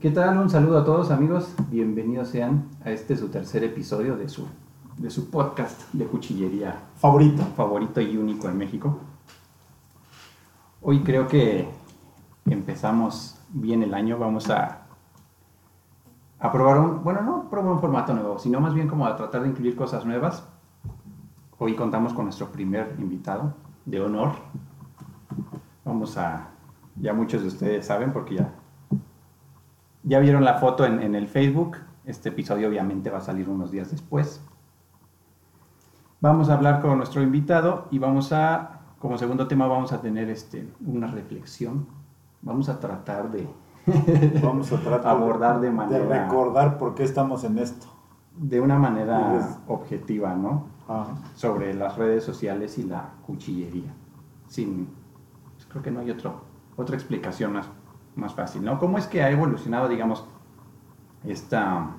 ¿Qué tal? Un saludo a todos amigos. Bienvenidos sean a este su tercer episodio de su, de su podcast de cuchillería Favorito. favorito y único en México. Hoy creo que empezamos bien el año. Vamos a, a probar un, bueno, no probar un formato nuevo, sino más bien como a tratar de incluir cosas nuevas. Hoy contamos con nuestro primer invitado de honor. Vamos a, ya muchos de ustedes saben porque ya, ya vieron la foto en, en el Facebook. Este episodio obviamente va a salir unos días después. Vamos a hablar con nuestro invitado y vamos a, como segundo tema, vamos a tener este, una reflexión. Vamos a tratar de Vamos a tratar abordar de manera, de recordar por qué estamos en esto. de una manera objetiva, ¿no? Ajá. Sobre las redes sociales y la cuchillería. Sin, pues, creo que no hay otro, otra explicación más, más fácil, ¿no? ¿Cómo es que ha evolucionado, digamos, esta,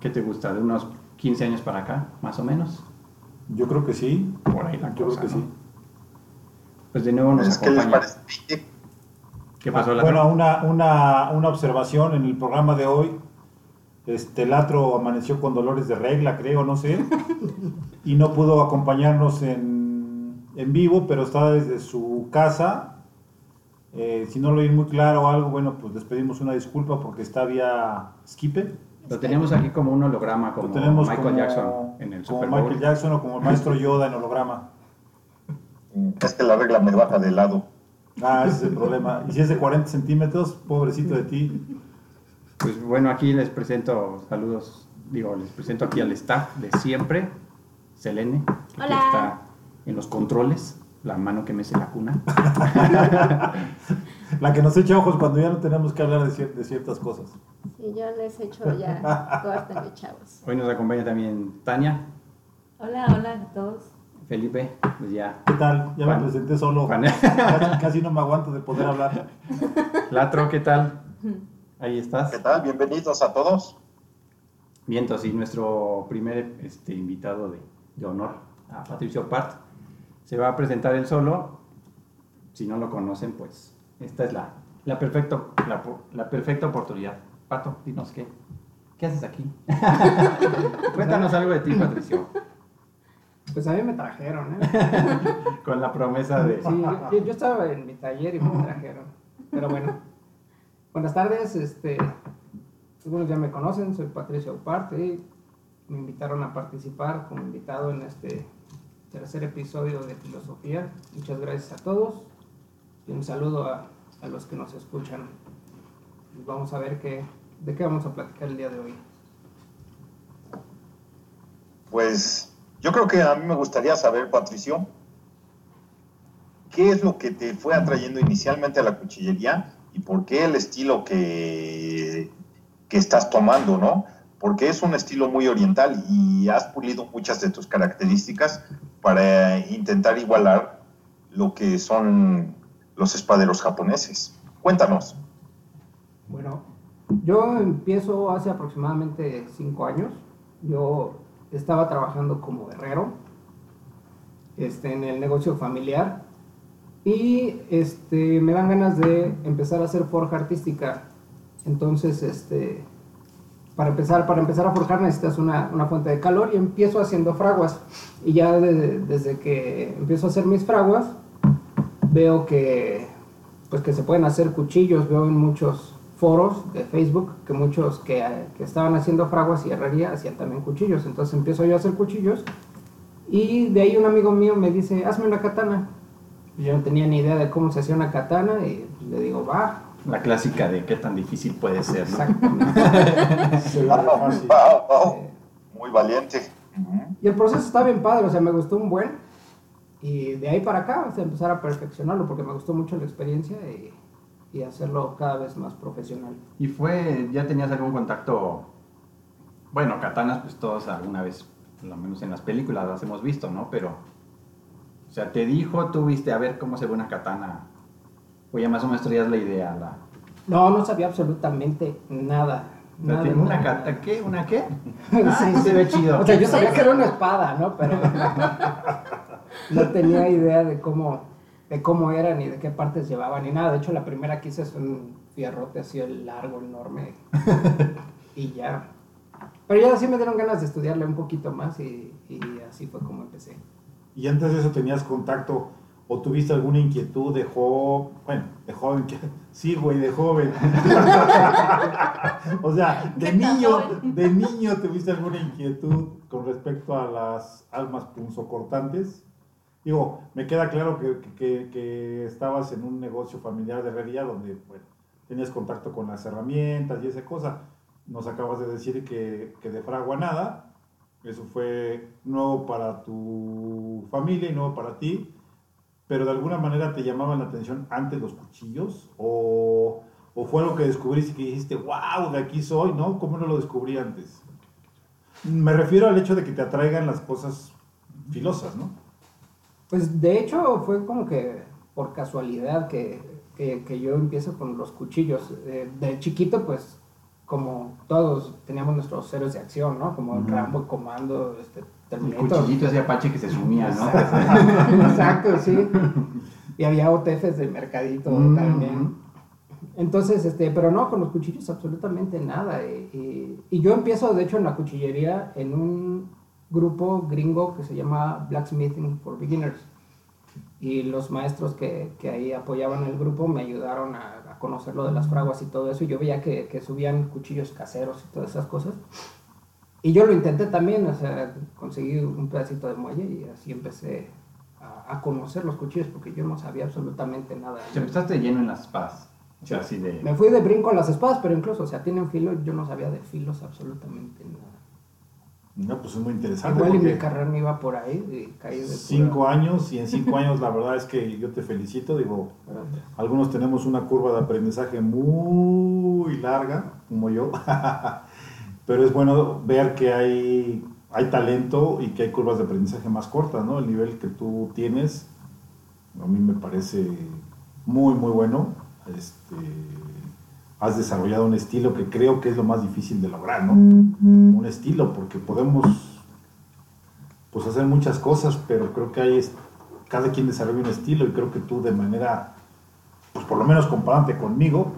¿qué te gusta? De unos 15 años para acá, más o menos. Yo creo que sí. Por ahí la Yo cosa, creo que ¿no? sí. Pues de nuevo nos Es que les acompaña. parece. ¿Qué pasó, Ah, Latro? Bueno, una, una, una observación en el programa de hoy. Este Latro amaneció con dolores de regla, creo, no sé. y no pudo acompañarnos en, en vivo, pero está desde su casa. Eh, si no lo oí muy claro o algo, bueno, pues les pedimos una disculpa porque está vía Skype. Lo teníamos aquí como un holograma, como tenemos Michael como, Jackson en el como Super Bowl. Michael Jackson o como el maestro Yoda en holograma. Es que la regla me baja de lado. Ah, ese es el problema. Y si es de 40 centímetros, pobrecito de ti. Pues bueno, aquí les presento, saludos, digo, les presento aquí al staff de siempre, Selene, que Hola. está en los controles, la mano que mece la cuna. La que nos echa ojos cuando ya no tenemos que hablar de, cier- de ciertas cosas. Sí, yo les he hecho ya córtenle, chavos. Hoy nos acompaña también Tania, Hola, hola a todos. Felipe, pues ya, ¿Qué tal? Ya Juan. me presenté solo. Casi no me aguanto de poder hablar. Latro, ¿qué tal? Ahí estás. ¿Qué tal? Bienvenidos a todos. Vientos, y nuestro primer este, invitado de, de honor, a Patricio Part, se va a presentar él solo. Si no lo conocen, pues esta es la, la, perfecto, la, perfecta oportunidad. Pato, dinos qué, qué haces aquí. Cuéntanos algo de ti, Patricio, Pues a mí me trajeron, ¿eh? con la promesa de... Sí, yo, yo estaba en mi taller y me trajeron. Pero bueno. Buenas tardes, este. Algunos ya me conocen, soy Patricio Auparte y me invitaron a participar como invitado en este tercer episodio de Filosofía. Muchas gracias a todos y un saludo a, a los que nos escuchan. Y vamos a ver qué, de qué vamos a platicar el día de hoy. Pues yo creo que a mí me gustaría saber, Patricio, ¿qué es lo que te fue atrayendo inicialmente a la cuchillería y por qué el estilo que, que estás tomando, ¿no? Porque es un estilo muy oriental y has pulido muchas de tus características para intentar igualar lo que son los espaderos japoneses. Cuéntanos. Bueno, yo empiezo hace aproximadamente cinco años. Yo estaba trabajando como herrero este, en el negocio familiar y este, me dan ganas de empezar a hacer forja artística. Entonces, este, para, empezar, para empezar a forjar necesitas una, una fuente de calor y empiezo haciendo fraguas. Y ya de- desde que empiezo a hacer mis fraguas, veo que pues que se pueden hacer cuchillos, veo en muchos foros de Facebook que muchos que, que estaban haciendo fraguas y herrería hacían también cuchillos, entonces empiezo yo a hacer cuchillos y de ahí un amigo mío me dice, hazme una katana. Yo no tenía ni idea de cómo se hacía una katana y le digo, va, La clásica de qué tan difícil puede ser, ¿no? Wow, wow, Eh, muy valiente. Y el proceso está bien padre, o sea, me gustó un buen. Y de ahí para acá, o sea, empezar a perfeccionarlo porque me gustó mucho la experiencia y, y hacerlo cada vez más profesional. Y fue, ya tenías algún contacto, bueno, katanas pues todos alguna vez, por lo menos en las películas las hemos visto, ¿no? Pero, o sea, te dijo, tú viste a ver cómo se ve una katana, o ya más o menos traías la idea, la... No, no sabía absolutamente nada. O sea, nada, ¿tiene ¿Una katana qué? ¿Una qué? Sí, Ah, se ve chido. O sea, yo sabía que era una espada, ¿no? Pero no tenía idea de cómo de cómo eran ni de qué partes llevaban ni nada. De hecho, la primera que hice es un fierrote así largo, enorme. y ya. Pero ya sí me dieron ganas de estudiarle un poquito más y, y así fue como empecé. ¿Y antes de eso tenías contacto o tuviste alguna inquietud de joven? Bueno, de joven, que- sí, güey, de joven. o sea, de ¿Qué tan niño, joven? de niño tuviste alguna inquietud con respecto a las almas punzocortantes. Digo, me queda claro que, que- que estabas en un negocio familiar de herrería donde, bueno, tenías contacto con las herramientas y esa cosa. Nos acabas de decir que, que de fragua nada, eso fue nuevo para tu familia y nuevo para ti, pero de alguna manera te llamaban la atención antes los cuchillos o, o fue algo que descubriste y que dijiste, wow, de aquí soy, ¿no? ¿Cómo no lo descubrí antes? Me refiero al hecho de que te atraigan las cosas filosas, ¿no? Pues de hecho fue como que por casualidad que, que- que yo empiezo con los cuchillos. Eh, de chiquito, pues como todos teníamos nuestros héroes de acción, ¿no? Como Ujú. Rambo, Comando, este, El cuchillito ese Apache que se sumía, ¿no? Exacto, sí. Y había OTFs del mercadito Mm, también. Entonces, este, pero no, con los cuchillos absolutamente nada. Y, y- y yo empiezo, de hecho, en la cuchillería en un grupo gringo que se llama Blacksmithing for Beginners. Y los maestros que, que ahí apoyaban el grupo me ayudaron a, a conocer lo de las fraguas y todo eso. Y yo veía que, que subían cuchillos caseros y todas esas cosas. Y yo lo intenté también, o sea, conseguí un pedacito de muelle y así empecé a, a conocer los cuchillos porque yo no sabía absolutamente nada. Te empezaste lleno en las espadas. O sea, así de... Me fui de brinco a las espadas, pero incluso, o sea, tienen filo, yo no sabía de filos absolutamente nada. No, pues es muy interesante. Igual y porque mi carrera me iba por ahí y caí de pura- cinco años y en cinco años la verdad es que yo te felicito, digo, Algunos tenemos una curva de aprendizaje muy larga, como yo, pero es bueno ver que hay, hay talento y que hay curvas de aprendizaje más cortas, ¿no? El nivel que tú tienes, a mí me parece muy, muy bueno. Este, has desarrollado un estilo que creo que es lo más difícil de lograr, ¿no? Un estilo, porque podemos pues, hacer muchas cosas, pero creo que hay, cada quien desarrolla un estilo y creo que tú de manera pues por lo menos comparante conmigo,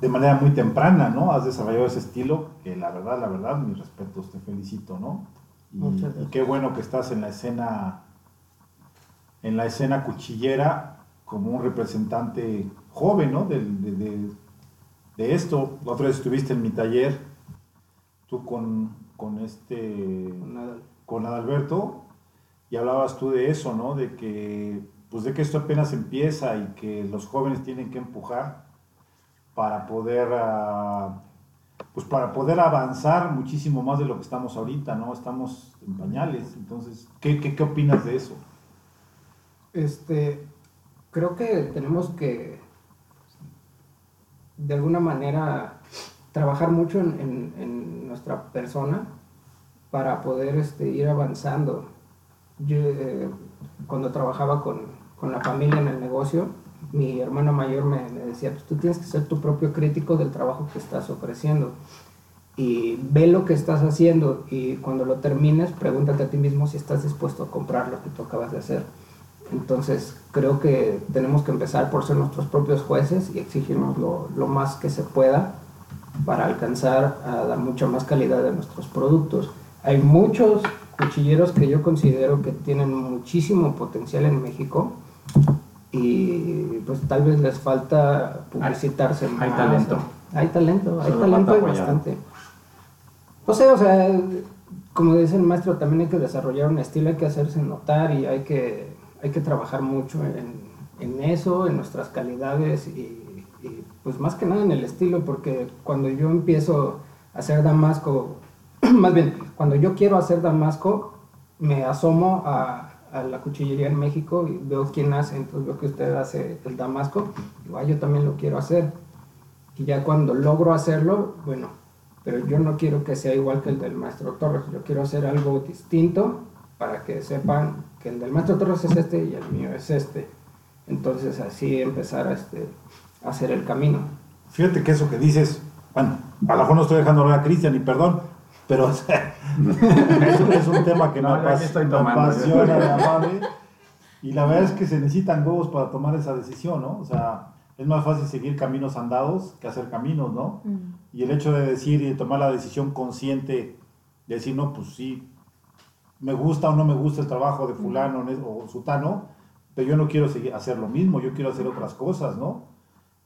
de manera muy temprana, ¿no? Has desarrollado ese estilo que la verdad, la verdad, mis respetos, te felicito, ¿no? Y, Muchas y gracias. qué bueno que estás en la escena, en la escena cuchillera como un representante joven, ¿no? De, de- de esto. La otra vez estuviste en mi taller, tú con, con este Nada. con Adalberto y hablabas tú de eso, ¿no? De que, pues de que esto apenas empieza y que los jóvenes tienen que empujar para poder, ah, pues para poder avanzar muchísimo más de lo que estamos ahorita, ¿no? Estamos en pañales, entonces, ¿qué, qué, qué opinas de eso? Este, creo que tenemos que, de alguna manera, trabajar mucho en, nuestra persona para poder este, ir avanzando. Yo, eh, cuando trabajaba con, con la familia en el negocio, mi hermano mayor me, me decía, pues tú tienes que ser tu propio crítico del trabajo que estás ofreciendo. Y ve lo que estás haciendo y cuando lo termines, pregúntate a ti mismo si estás dispuesto a comprar lo que tú acabas de hacer. Entonces, creo que tenemos que empezar por ser nuestros propios jueces y exigirnos lo, lo más que se pueda para alcanzar a dar mucha más calidad de nuestros productos. Hay muchos cuchilleros que yo considero que tienen muchísimo potencial en México y pues tal vez les falta publicitarse hay más. talento. Hay talento, hay Solo talento y bastante. No sé, o sea, como dice el maestro, también hay que desarrollar un estilo, hay que hacerse notar y hay que, hay que trabajar mucho en, en eso, en nuestras calidades y, y, pues más que nada en el estilo, porque cuando yo empiezo a hacer damasco, más bien, cuando yo quiero hacer damasco, me asomo a, a la cuchillería en México y veo quién hace, entonces veo que usted hace el damasco, digo, ah, yo también lo quiero hacer. Y ya cuando logro hacerlo, bueno, pero yo no quiero que sea igual que el del maestro Torres, yo quiero hacer algo distinto para que sepan que el del maestro Torres es este y el mío es este. Entonces así empezar a, este, a hacer el camino. Fíjate que eso que dices, bueno, a lo mejor no estoy dejando hablar a Cristian y perdón, pero o sea, es, un- es un tema que No, me, apas- estoy me tomando. apasiona la madre. Y la verdad es que se necesitan huevos para tomar esa decisión, ¿no? O sea, es más fácil seguir caminos andados que hacer caminos, ¿no? Mm. Y el hecho de decir y de tomar la decisión consciente, de decir, no, pues sí, me gusta o no me gusta el trabajo de fulano ne- o sutano, pero yo no quiero seguir, hacer lo mismo, yo quiero hacer otras cosas, ¿no?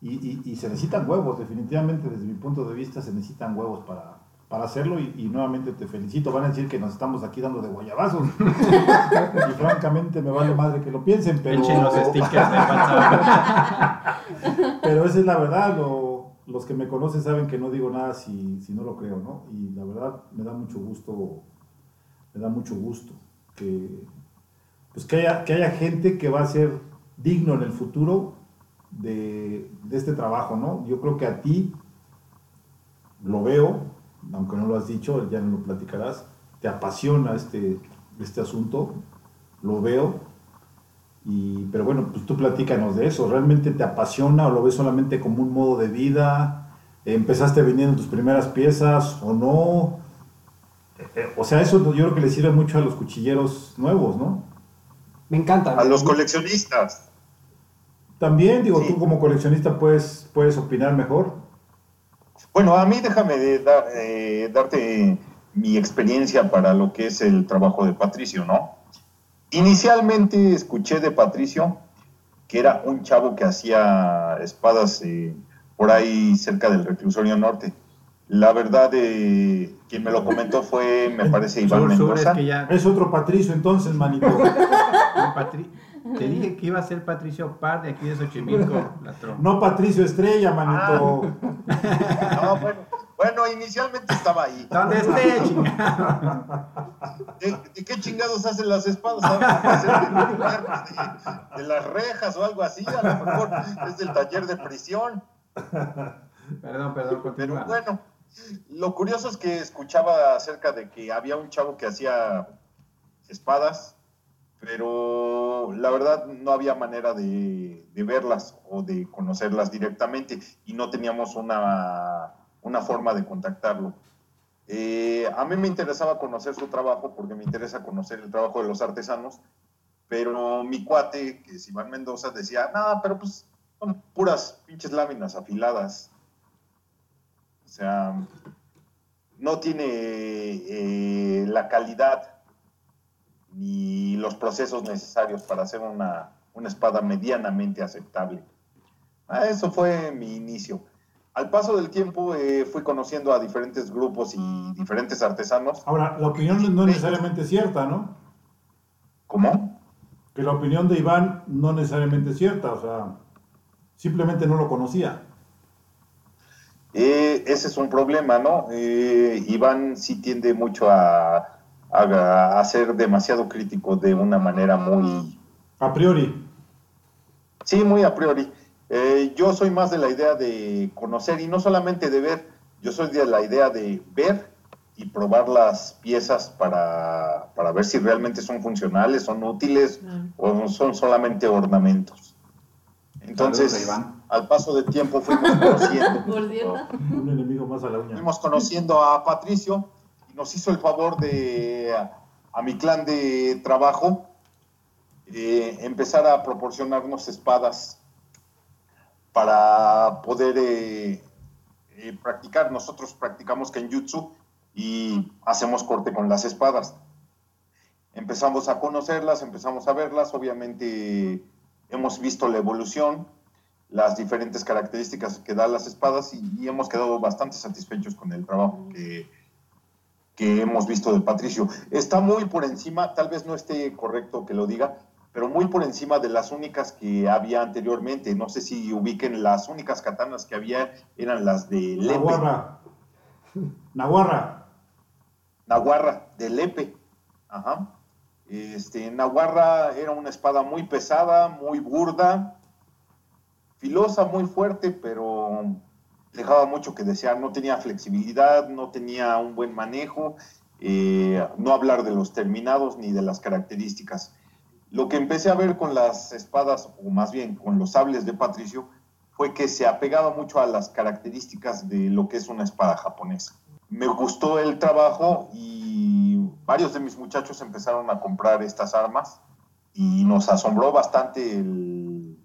Y, y- y se necesitan huevos, definitivamente desde mi punto de vista se necesitan huevos para, para hacerlo y, y nuevamente te felicito. Van a decir que nos estamos aquí dando de guayabazos y francamente me vale madre que lo piensen, pero... Echen los stickers de. Pero esa es la verdad, lo- los que me conocen saben que no digo nada si, si no lo creo, ¿no? Y la verdad me da mucho gusto, me da mucho gusto que, pues que, haya, que haya gente que va a ser digno en el futuro de, de este trabajo, ¿no? Yo creo que a ti lo veo, aunque no lo has dicho, ya no lo platicarás, te apasiona este, este asunto, lo veo, y, pero bueno, pues tú platícanos de eso. ¿Realmente te apasiona o lo ves solamente como un modo de vida? ¿Empezaste vendiendo tus primeras piezas o no? Eh, O sea, eso yo creo que le sirve mucho a los cuchilleros nuevos, ¿no? Me encanta. A los coleccionistas. También, digo, Sí. tú como coleccionista puedes, puedes opinar mejor. Bueno, a mí déjame de dar, eh, darte mi experiencia para lo que es el trabajo de Patricio, ¿no? Inicialmente escuché de Patricio que era un chavo que hacía espadas eh, por ahí cerca del reclusorio norte. La verdad, eh, quien me lo comentó fue, me parece, Iván sur, es Mendoza. que ya. Es otro Patricio entonces, manito. Patri- Te dije que iba a ser Patricio Par de aquí de Xochimilco, latro. No Patricio Estrella, manito. No, bueno, bueno, inicialmente estaba ahí. ¿Dónde esté, chingado? ¿De, de qué chingados hacen las espadas? ¿Hacen de, de- de las rejas o algo así? A lo mejor es del taller de prisión. Perdón, perdón, Pero continúa. bueno, lo curioso es que escuchaba acerca de que había un chavo que hacía espadas, pero la verdad no había manera de, de verlas o de conocerlas directamente y no teníamos una, una forma de contactarlo. Eh, a mí me interesaba conocer su trabajo porque me interesa conocer el trabajo de los artesanos, pero mi cuate, que es Iván Mendoza, decía, nada, pero pues son puras pinches láminas afiladas. O sea, no tiene eh, la calidad ni los procesos necesarios para hacer una, una espada medianamente aceptable. Ah, eso fue mi inicio. Al paso del tiempo eh, fui conociendo a diferentes grupos y diferentes artesanos. Ahora, la opinión no es necesariamente cierta, ¿no? ¿Cómo? Que la opinión de Iván no necesariamente es cierta, o sea, simplemente no lo conocía. Eh, ese es un problema, ¿no? Eh, Iván sí tiende mucho a, a, a ser demasiado crítico de una manera muy, A priori. Sí, muy a priori. Eh, yo soy más de la idea de conocer y no solamente de ver, yo soy de la idea de ver y probar las piezas para, para ver si realmente son funcionales, son útiles o son solamente ornamentos. Entonces, Saludos al paso del tiempo fuimos conociendo. Un enemigo más a la uña. fuimos conociendo a Patricio nos hizo el favor de, a, mi clan de trabajo, eh, empezar a proporcionarnos espadas para poder eh, eh, practicar. Nosotros practicamos Kenjutsu y hacemos corte con las espadas. Empezamos a conocerlas, empezamos a verlas, obviamente hemos visto la evolución, las diferentes características que dan las espadas y, y hemos quedado bastante satisfechos con el trabajo que, que hemos visto de Patricio. Está muy por encima, tal vez no esté correcto que lo diga, pero muy por encima de las únicas que había anteriormente. No sé si ubiquen, las únicas katanas que había eran las de Lepe, Naguarra. Naguarra. Naguarra, de Lepe. Ajá. Este, Naguarra era una espada muy pesada, muy burda, filosa, muy fuerte, pero dejaba mucho que desear. No tenía flexibilidad, no tenía un buen manejo, eh, no hablar de los terminados ni de las características. Lo que empecé a ver con las espadas, o más bien con los sables de Patricio, fue que se apegaba mucho a las características de lo que es una espada japonesa. Me gustó el trabajo y varios de mis muchachos empezaron a comprar estas armas y nos asombró bastante el,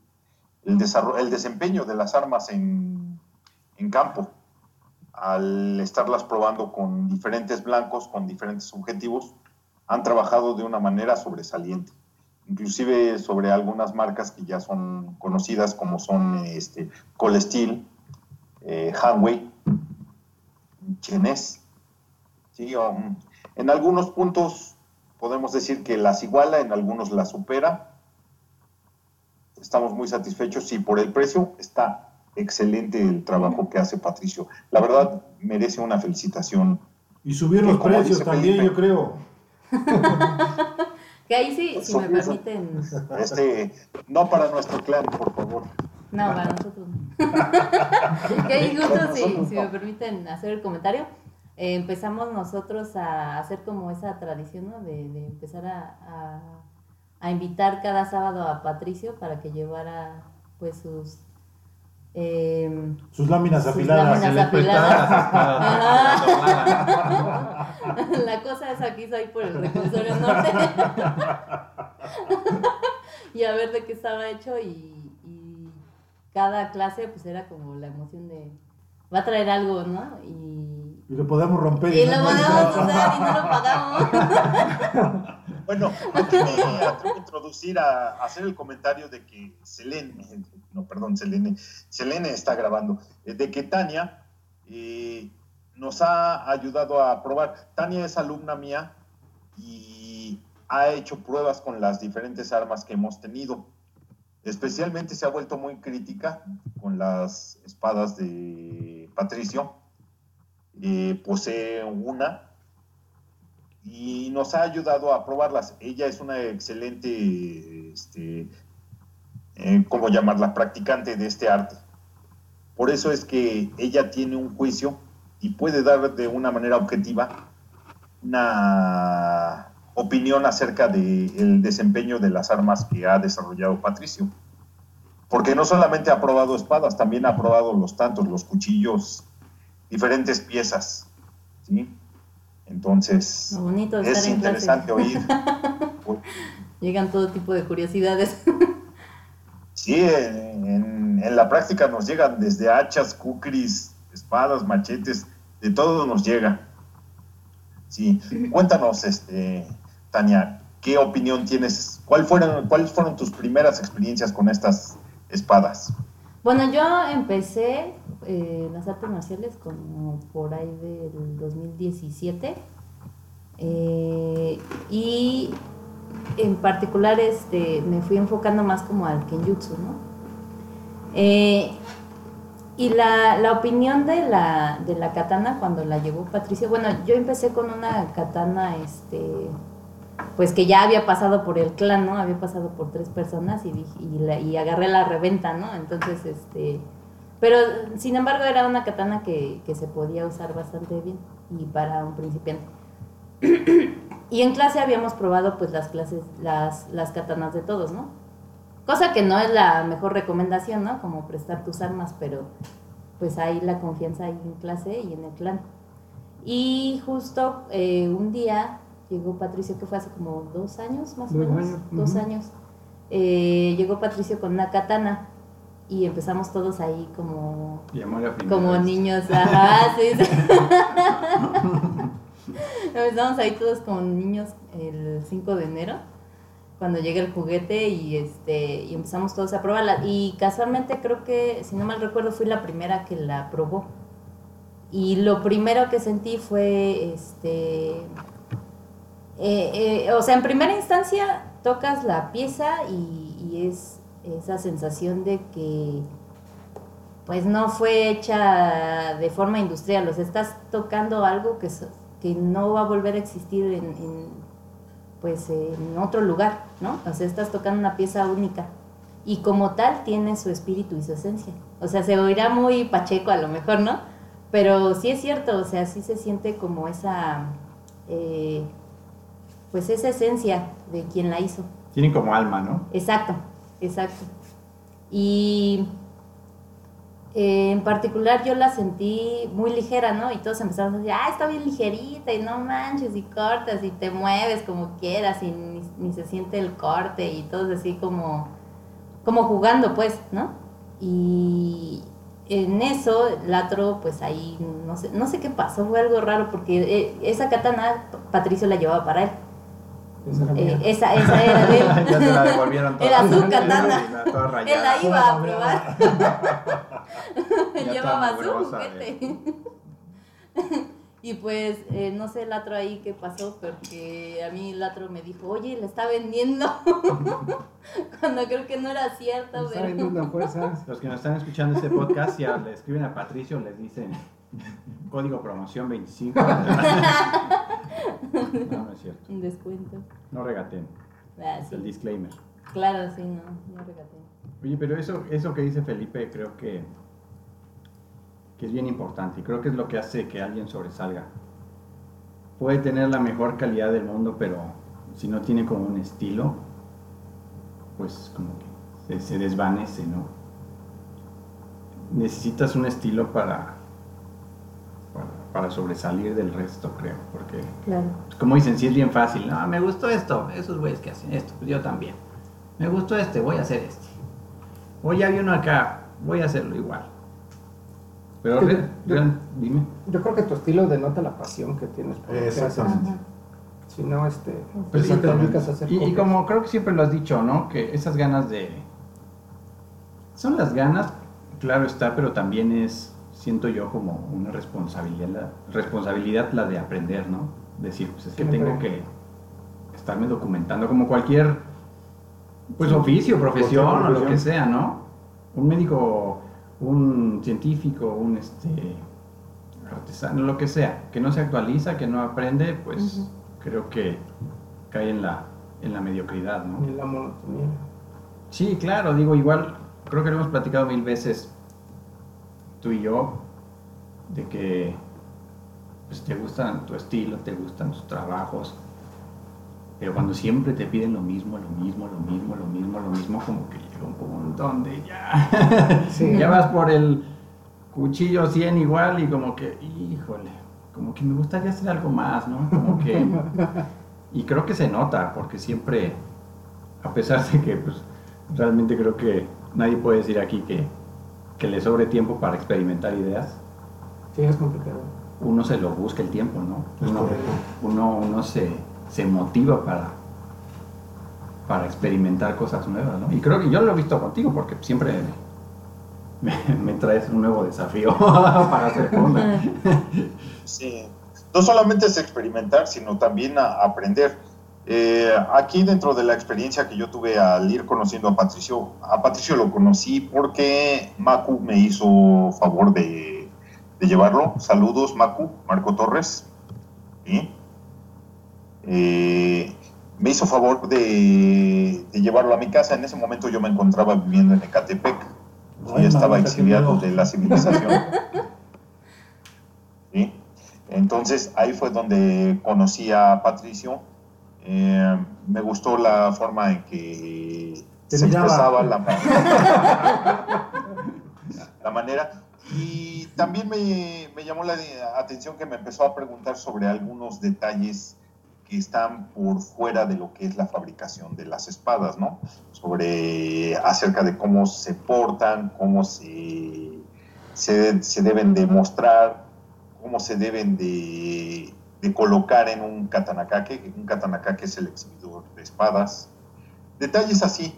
el, el desempeño de las armas en, en campo al estarlas probando con diferentes blancos, con diferentes objetivos, han trabajado de una manera sobresaliente. Inclusive sobre algunas marcas que ya son conocidas como son este, Colestil, eh, Hanway, Chenes. ¿sí? Um, en algunos puntos podemos decir que las iguala, en algunos las supera. Estamos muy satisfechos y por el precio está excelente el trabajo que hace Patricio. La verdad, merece una felicitación. Y subieron los precios también, yo creo. que ahí sí, si me permiten. Este, no para nuestro clan, por favor. No, para nosotros que ahí justo, si, si me permiten hacer el comentario, eh, empezamos nosotros a hacer como esa tradición, ¿no? De, de empezar a, a, a invitar cada sábado a Patricio para que llevara pues sus eh, sus láminas sus afiladas. Láminas afiladas. La cosa es aquí soy por el reclusorio norte. y a ver de qué estaba hecho y, y, cada clase pues era como la emoción de va a traer algo, ¿no? Y, y lo podemos romper. Y, y lo podemos usar y no lo pagamos. Bueno, aquí me atrevo a introducir, a, a, hacer el comentario de que Selene, no, perdón, Selene, Selene está grabando, de que Tania eh, nos ha ayudado a probar. Tania es alumna mía y ha hecho pruebas con las diferentes armas que hemos tenido. Especialmente se ha vuelto muy crítica con las espadas de Patricio. Eh, posee una y nos ha ayudado a probarlas. Ella es una excelente, este, eh, ¿cómo practicante de este arte. Por eso es que ella tiene un juicio y puede dar de una manera objetiva una opinión acerca del desempeño de las armas que ha desarrollado Patricio. Porque no solamente ha probado espadas, también ha probado los tantos, los cuchillos, diferentes piezas. ¿sí? Entonces, bonito es interesante oír. Llegan todo tipo de curiosidades. sí, en, en, la práctica nos llegan desde hachas, kukris, espadas, machetes, de todo nos llega. Sí, cuéntanos, este, Tania, ¿qué opinión tienes? ¿Cuál fueron, ¿Cuáles fueron tus primeras experiencias con estas espadas? Bueno, yo empecé eh, las artes marciales como por ahí del 2017 eh, y en particular este, me fui enfocando más como al kenjutsu, ¿no? Eh, y la, la, opinión de la, de la katana cuando la llevó Patricio, bueno, yo empecé con una katana, este, pues que ya había pasado por el clan, ¿no? Había pasado por tres personas y, dije, y, la, y agarré la reventa, ¿no? Entonces, este, pero sin embargo era una katana que, que se podía usar bastante bien y para un principiante. y en clase habíamos probado pues las clases, las, las katanas de todos, ¿no? Cosa que no es la mejor recomendación, ¿no? Como prestar tus armas, pero pues hay la confianza ahí en clase y en el clan. Y justo eh, un día llegó Patricio, que fue hace como dos años más o menos, años. dos uh -huh. años. Eh, llegó Patricio con una katana y empezamos todos ahí como, como niños, ajá, sí, sí. empezamos ahí todos como niños el 5 de enero cuando llega el juguete y este y empezamos todos a probarla. Y casualmente creo que si no mal recuerdo fui la primera que la probó. Y lo primero que sentí fue este eh, eh, o sea en primera instancia tocas la pieza y, y es esa sensación de que pues no fue hecha de forma industrial, o sea, estás tocando algo que, que no va a volver a existir en, en, pues en otro lugar, ¿no? O sea, estás tocando una pieza única y como tal tiene su espíritu y su esencia. O sea, se oirá muy pacheco a lo mejor, ¿no? Pero sí es cierto, o sea, sí se siente como esa, eh, pues esa esencia de quien la hizo. Tienen como alma, ¿no? Exacto, exacto. Y eh, en particular yo la sentí muy ligera, ¿no? Y todos empezamos a decir, ah, está bien ligerita y no manches y cortas y te mueves como quieras y ni, se siente el corte y todos así como, como jugando, pues, ¿no? Y en eso, Latro, pues ahí, no sé, no sé qué pasó, fue algo raro porque eh, esa katana Patricio la llevaba para él. Esa era mía. Eh, esa, esa era de él. ya se la devolvieron toda. Era su katana. La Él la iba a probar. Llevaba su juguete. y pues, eh, no sé el Latro ahí qué pasó, porque a mí el Latro me dijo, oye, le está vendiendo. Cuando creo que no era cierto, está pero... vendiendo fuerzas. Los que nos están escuchando este podcast, ya le escriben a Patricio, les dicen código promoción 25. No, no es cierto. Un descuento. No regaten. Ah, sí. el disclaimer. Claro, sí, no, no regaté. Oye, pero eso, eso que dice Felipe creo que, que es bien importante y creo que es lo que hace que alguien sobresalga. Puede tener la mejor calidad del mundo, pero si no tiene como un estilo, pues como que se, se desvanece, ¿no? Necesitas un estilo para, para, sobresalir del resto, creo, porque Claro. como dicen, sí es bien fácil. No, me gustó esto, esos güeyes que hacen esto, yo también. Me gustó este, voy a hacer este. O ya vi uno acá, voy a hacerlo igual. Pero, re- yo- dime. Yo creo que tu estilo denota la pasión que tienes por lo que haces. Exactamente. Si no, este, Pues te a hacer Y, y como creo que siempre lo has dicho, ¿no? Que esas ganas de... Son las ganas, claro está, pero también es, siento yo, como una responsabilidad, responsabilidad la de aprender, ¿no? Decir, pues es que tengo que estarme documentando como cualquier, pues oficio, profesión o lo que sea, ¿no? Un médico, un científico, un este artesano, lo que sea, que no se actualiza, que no aprende, pues creo que cae en la, en la mediocridad, ¿no? Ni la monotonía. Sí, claro, digo, igual, creo que lo hemos platicado mil veces, tú y yo, de que pues, te gustan tu estilo, te gustan tus trabajos, pero cuando siempre te piden lo mismo, lo mismo, lo mismo, lo mismo, lo mismo, como que llega un punto donde ya, Sí. ya vas por el cuchillo 100 igual y como que, híjole, como que me gustaría hacer algo más, ¿no? Como que... Y creo que se nota, porque siempre, a pesar de que pues, realmente creo que nadie puede decir aquí que, que le sobre tiempo para experimentar ideas, Sí, es complicado. uno se lo busca el tiempo, ¿no? Es Uno, correcto. uno, uno se, se motiva para, para experimentar cosas nuevas, ¿no? Y creo que yo lo he visto contigo, porque siempre me, me traes un nuevo desafío para hacer onda. Sí. No solamente es experimentar, sino también a- aprender. Eh, aquí dentro de la experiencia que yo tuve al ir conociendo a Patricio, a Patricio lo conocí porque Macu me hizo favor de, de llevarlo. Saludos, Macu, Marco Torres. ¿Sí? Eh, me hizo favor de, de llevarlo a mi casa. En ese momento yo me encontraba viviendo en Ecatepec. Yo ya estaba exiliado de la civilización. ¿Sí? Entonces ahí fue donde conocí a Patricio. Eh, me gustó la forma en que se enseñaba. expresaba, la, la manera. Y también me, me llamó la atención que me empezó a preguntar sobre algunos detalles que están por fuera de lo que es la fabricación de las espadas, ¿no? Sobre acerca de cómo se portan, cómo se, se, se deben de mostrar, cómo se deben de, de colocar en un katanakake. Un katanakake es el exhibidor de espadas. Detalles así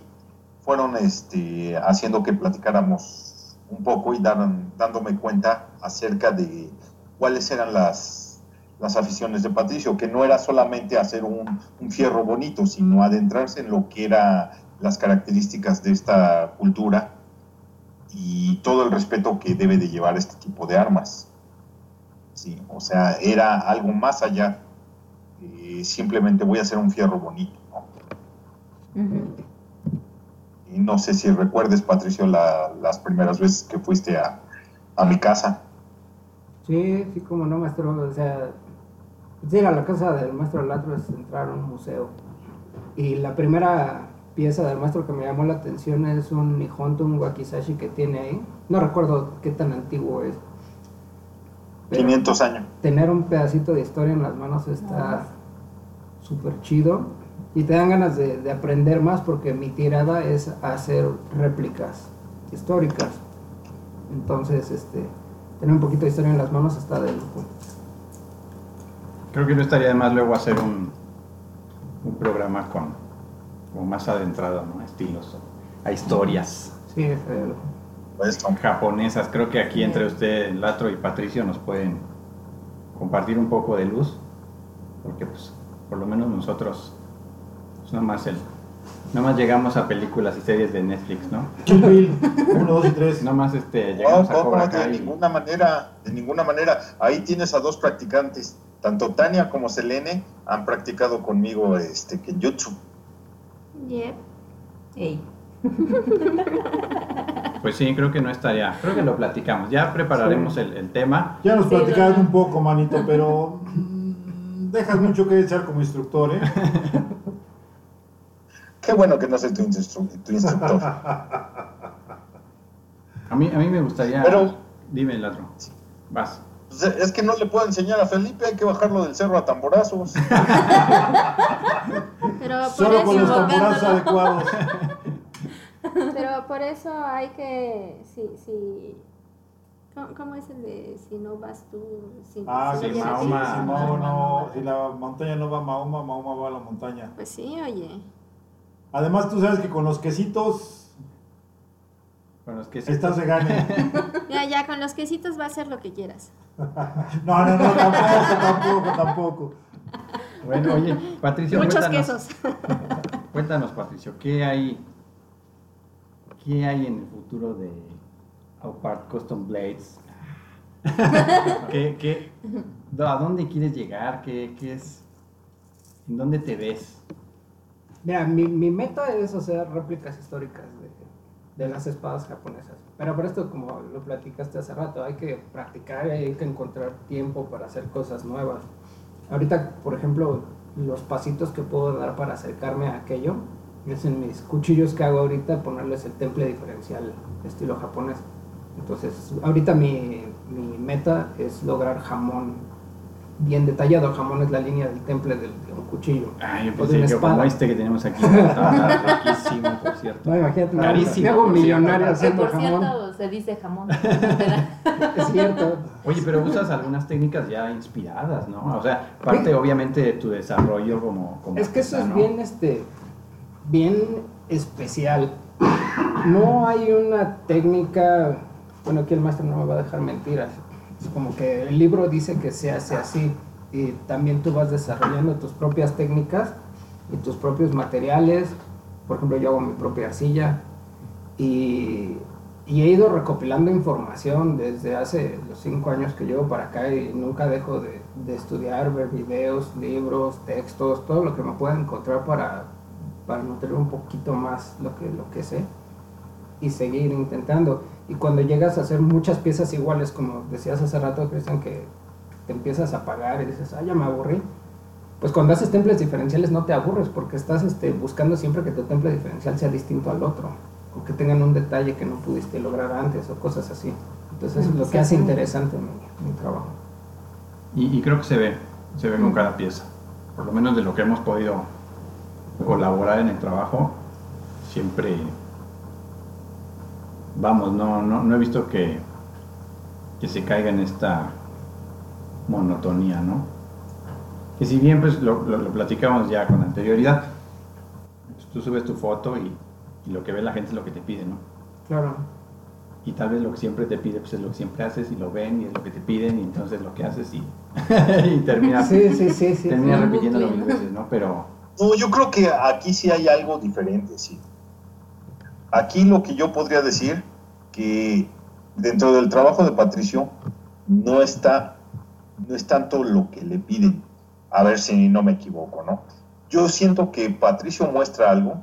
fueron este, haciendo que platicáramos un poco y dándome cuenta acerca de cuáles eran las, las aficiones de Patricio, que no era solamente hacer un, un fierro bonito, sino adentrarse en lo que eran las características de esta cultura y todo el respeto que debe de llevar este tipo de armas. Sí, o sea, era algo más allá. de simplemente voy a hacer un fierro bonito. ¿no? Y no sé si recuerdes, Patricio, la- las primeras veces que fuiste a, a mi casa. Sí, sí, como no, maestro. O sea, ir a la casa del maestro Latro es entrar a un museo. Y la primera pieza del maestro que me llamó la atención es un Nihonto, un Wakizashi que tiene ahí. No recuerdo qué tan antiguo es. Pero 500 años. Tener un pedacito de historia en las manos está súper chido y te dan ganas de, de aprender más porque mi tirada es hacer réplicas históricas. Entonces, este, tener un poquito de historia en las manos está de lujo. Creo que no estaría de más luego hacer un, un programa con, como más adentrado, ¿no? A estilos, a historias Sí, está de lujo. Japonesas. Creo que aquí entre usted, Latro y Patricio nos pueden compartir un poco de luz, porque pues por lo menos nosotros, pues nada más el, nada más llegamos a películas y series de Netflix, ¿no? Kill Bill, 1, 2 y 3. Nada más este, llegamos a no, de y- ninguna manera, de ninguna manera. Ahí tienes a dos practicantes. Tanto Tania como Selene han practicado conmigo este Kenjutsu. Yep. Ey. Pues sí, creo que no estaría, creo que lo platicamos. Ya prepararemos el, el tema. Ya nos Sí, platicaron un poco, manito, pero mm, dejas mucho que desear como instructor, ¿eh? Qué bueno que no soy tu, instru- tu instructor. A mí, a mí me gustaría... Pero- Dime, Latro. Vas. Pues, Es que no le puedo enseñar a Felipe, hay que bajarlo del cerro a tamborazos. Pero por, Solo con los tamborazos adecuados. Pero por eso hay que. Si, si, ¿cómo, cómo es el de si no vas tú? Si, Ah, si sí, Mahoma. Si Mahoma no, si la montaña no va a Mahoma, Mahoma va a la montaña. Pues sí, oye. Además, tú sabes que con los quesitos Bueno, es que sí. estás de gane. Ya, ya, con los quesitos va a hacer lo que quieras. No, no, no, tampoco, tampoco, tampoco. Bueno, oye, Patricio, Muchos cuéntanos, quesos. cuéntanos, Patricio, ¿qué hay, ¿qué hay en el futuro de Outpart Custom Blades? ¿Qué, qué, ¿A dónde quieres llegar? ¿Qué, qué es? ¿En dónde te ves? Mira, mi, mi meta es hacer réplicas históricas de, de las espadas japonesas. Pero por esto, como lo platicaste hace rato, hay que practicar y hay que encontrar tiempo para hacer cosas nuevas. Ahorita, por ejemplo, los pasitos que puedo dar para acercarme a aquello es en mis cuchillos que hago ahorita ponerles el temple diferencial estilo japonés. Entonces, ahorita mi, mi meta es lograr jamón bien detallado. Jamón es la línea del temple del, de un cuchillo. Ay, yo pensé una que como espada. este que tenemos aquí, estaba riquísimo, por cierto. No, imagínate, Carísimo, me hago por millonario haciendo por jamón. cierto se dice jamón. Es cierto. Oye, pero usas algunas técnicas ya inspiradas, ¿no? O sea, parte obviamente de tu desarrollo como... como Es que eso es artesano. bien, este, bien especial. No hay una técnica, bueno, aquí el maestro no me va a dejar mentiras. Es como que el libro dice que se hace así y también tú vas desarrollando tus propias técnicas y tus propios materiales. Por ejemplo, yo hago mi propia arcilla y, he ido recopilando información desde hace los cinco años que llevo para acá y nunca dejo de, de estudiar, ver videos, libros, textos, todo lo que me pueda encontrar para, para nutrir un poquito más lo que, lo que sé y seguir intentando. Y cuando llegas a hacer muchas piezas iguales, como decías hace rato, Cristian, que te empiezas a pagar y dices, ah, ya me aburrí. Pues cuando haces temples diferenciales no te aburres porque estás este, buscando siempre que tu temple diferencial sea distinto al otro o que tengan un detalle que no pudiste lograr antes o cosas así. Entonces eso es lo que hace interesante mi, mi trabajo. Y, y creo que se ve, se ve con cada pieza. Por lo menos de lo que hemos podido colaborar en el trabajo, siempre, vamos, no, no, no he visto que, que se caiga en esta monotonía, ¿no? Que si bien pues lo, lo, lo platicamos ya con anterioridad, pues, tú subes tu foto y, y lo que ve la gente es lo que te pide, ¿no? Claro. y tal vez lo que siempre te pide pues es lo que siempre haces y lo ven y es lo que te piden y entonces lo que haces y, y terminas, Sí, sí, sí, sí. terminas sí. repitiéndolo Un mil veces, ¿no? Pero No, yo creo que aquí sí hay algo diferente, sí. Aquí lo que yo podría decir que dentro del trabajo de Patricio no está, no es tanto lo que le piden, a ver si no me equivoco, ¿no? Yo siento que Patricio muestra algo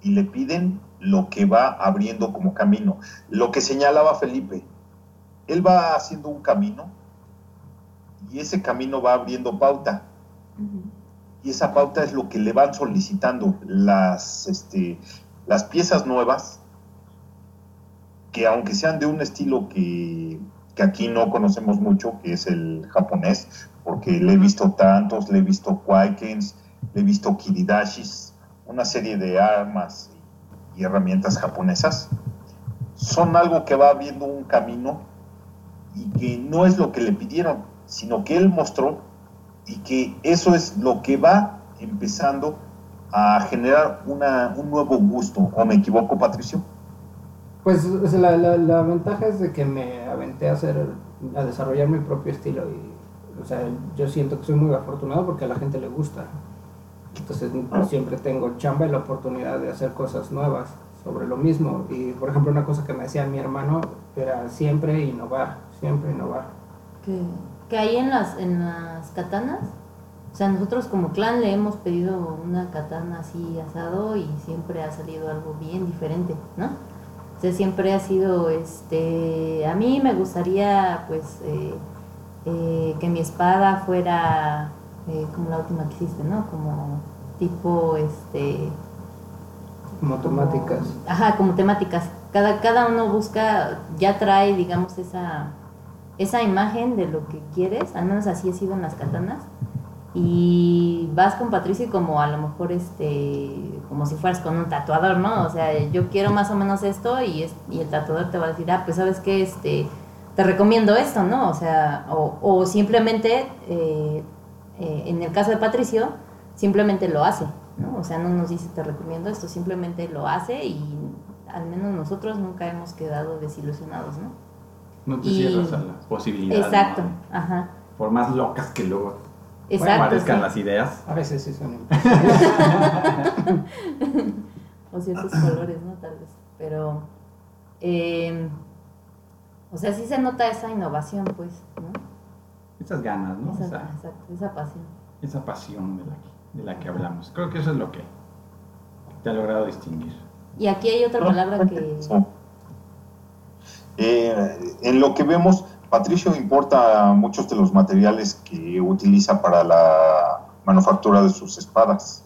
y le piden lo que va abriendo como camino. Lo que señalaba Felipe, él va haciendo un camino y ese camino va abriendo pauta. Y esa pauta es lo que le van solicitando las, este, las piezas nuevas, que aunque sean de un estilo que, que aquí no conocemos mucho, que es el japonés, porque le he visto tantos, le he visto Kwaikens, le he visto Kiridashis, una serie de armas y herramientas japonesas, son algo que va abriendo un camino y que no es lo que le pidieron, sino que él mostró y que eso es lo que va empezando a generar una, un nuevo gusto. ¿O me equivoco, Patricio? Pues o sea, la, la, la ventaja es de que me aventé a hacer, a desarrollar mi propio estilo y, o sea, yo siento que soy muy afortunado porque a la gente le gusta. Entonces pues, siempre tengo chamba y la oportunidad de hacer cosas nuevas sobre lo mismo. Y por ejemplo, una cosa que me decía mi hermano era siempre innovar, siempre innovar. que, que ahí en las, en las katanas, o sea, nosotros como clan le hemos pedido una katana así asado y siempre ha salido algo bien diferente, ¿no? O sea, siempre ha sido, este, a mí me gustaría, pues, eh, eh, que mi espada fuera eh, como la última que hiciste, ¿no? Como tipo, este, Como temáticas. Ajá, como temáticas. Cada, cada uno busca, ya trae, digamos, esa, esa imagen de lo que quieres, al menos así he sido en las katanas. Y vas con Patricio como a lo mejor este, como si fueras con un tatuador, ¿no? O sea, yo quiero más o menos esto y, y el tatuador te va a decir, ah, pues sabes que este, te recomiendo esto, ¿no? O sea, o, o simplemente, eh, eh, en el caso de Patricio, simplemente lo hace, ¿no? O sea, no nos dice te recomiendo esto, simplemente lo hace y al menos nosotros nunca hemos quedado desilusionados, ¿no? No te Y- cierras a las posibilidades. Exacto, ¿no? ajá, Por más locas que luego exacto. parezcan sí. las ideas. A veces sí son o ciertos colores, ¿no? Tal vez. Pero, eh, o sea, sí se nota esa innovación, pues, ¿no? Esas ganas, ¿no? Esa, Esa, exacto, esa pasión. esa pasión de la, que, de la que hablamos. Creo que eso es lo que te ha logrado distinguir. Y aquí hay otra palabra que... Eh, en lo que vemos, Patricio importa muchos de los materiales que utiliza para la manufactura de sus espadas.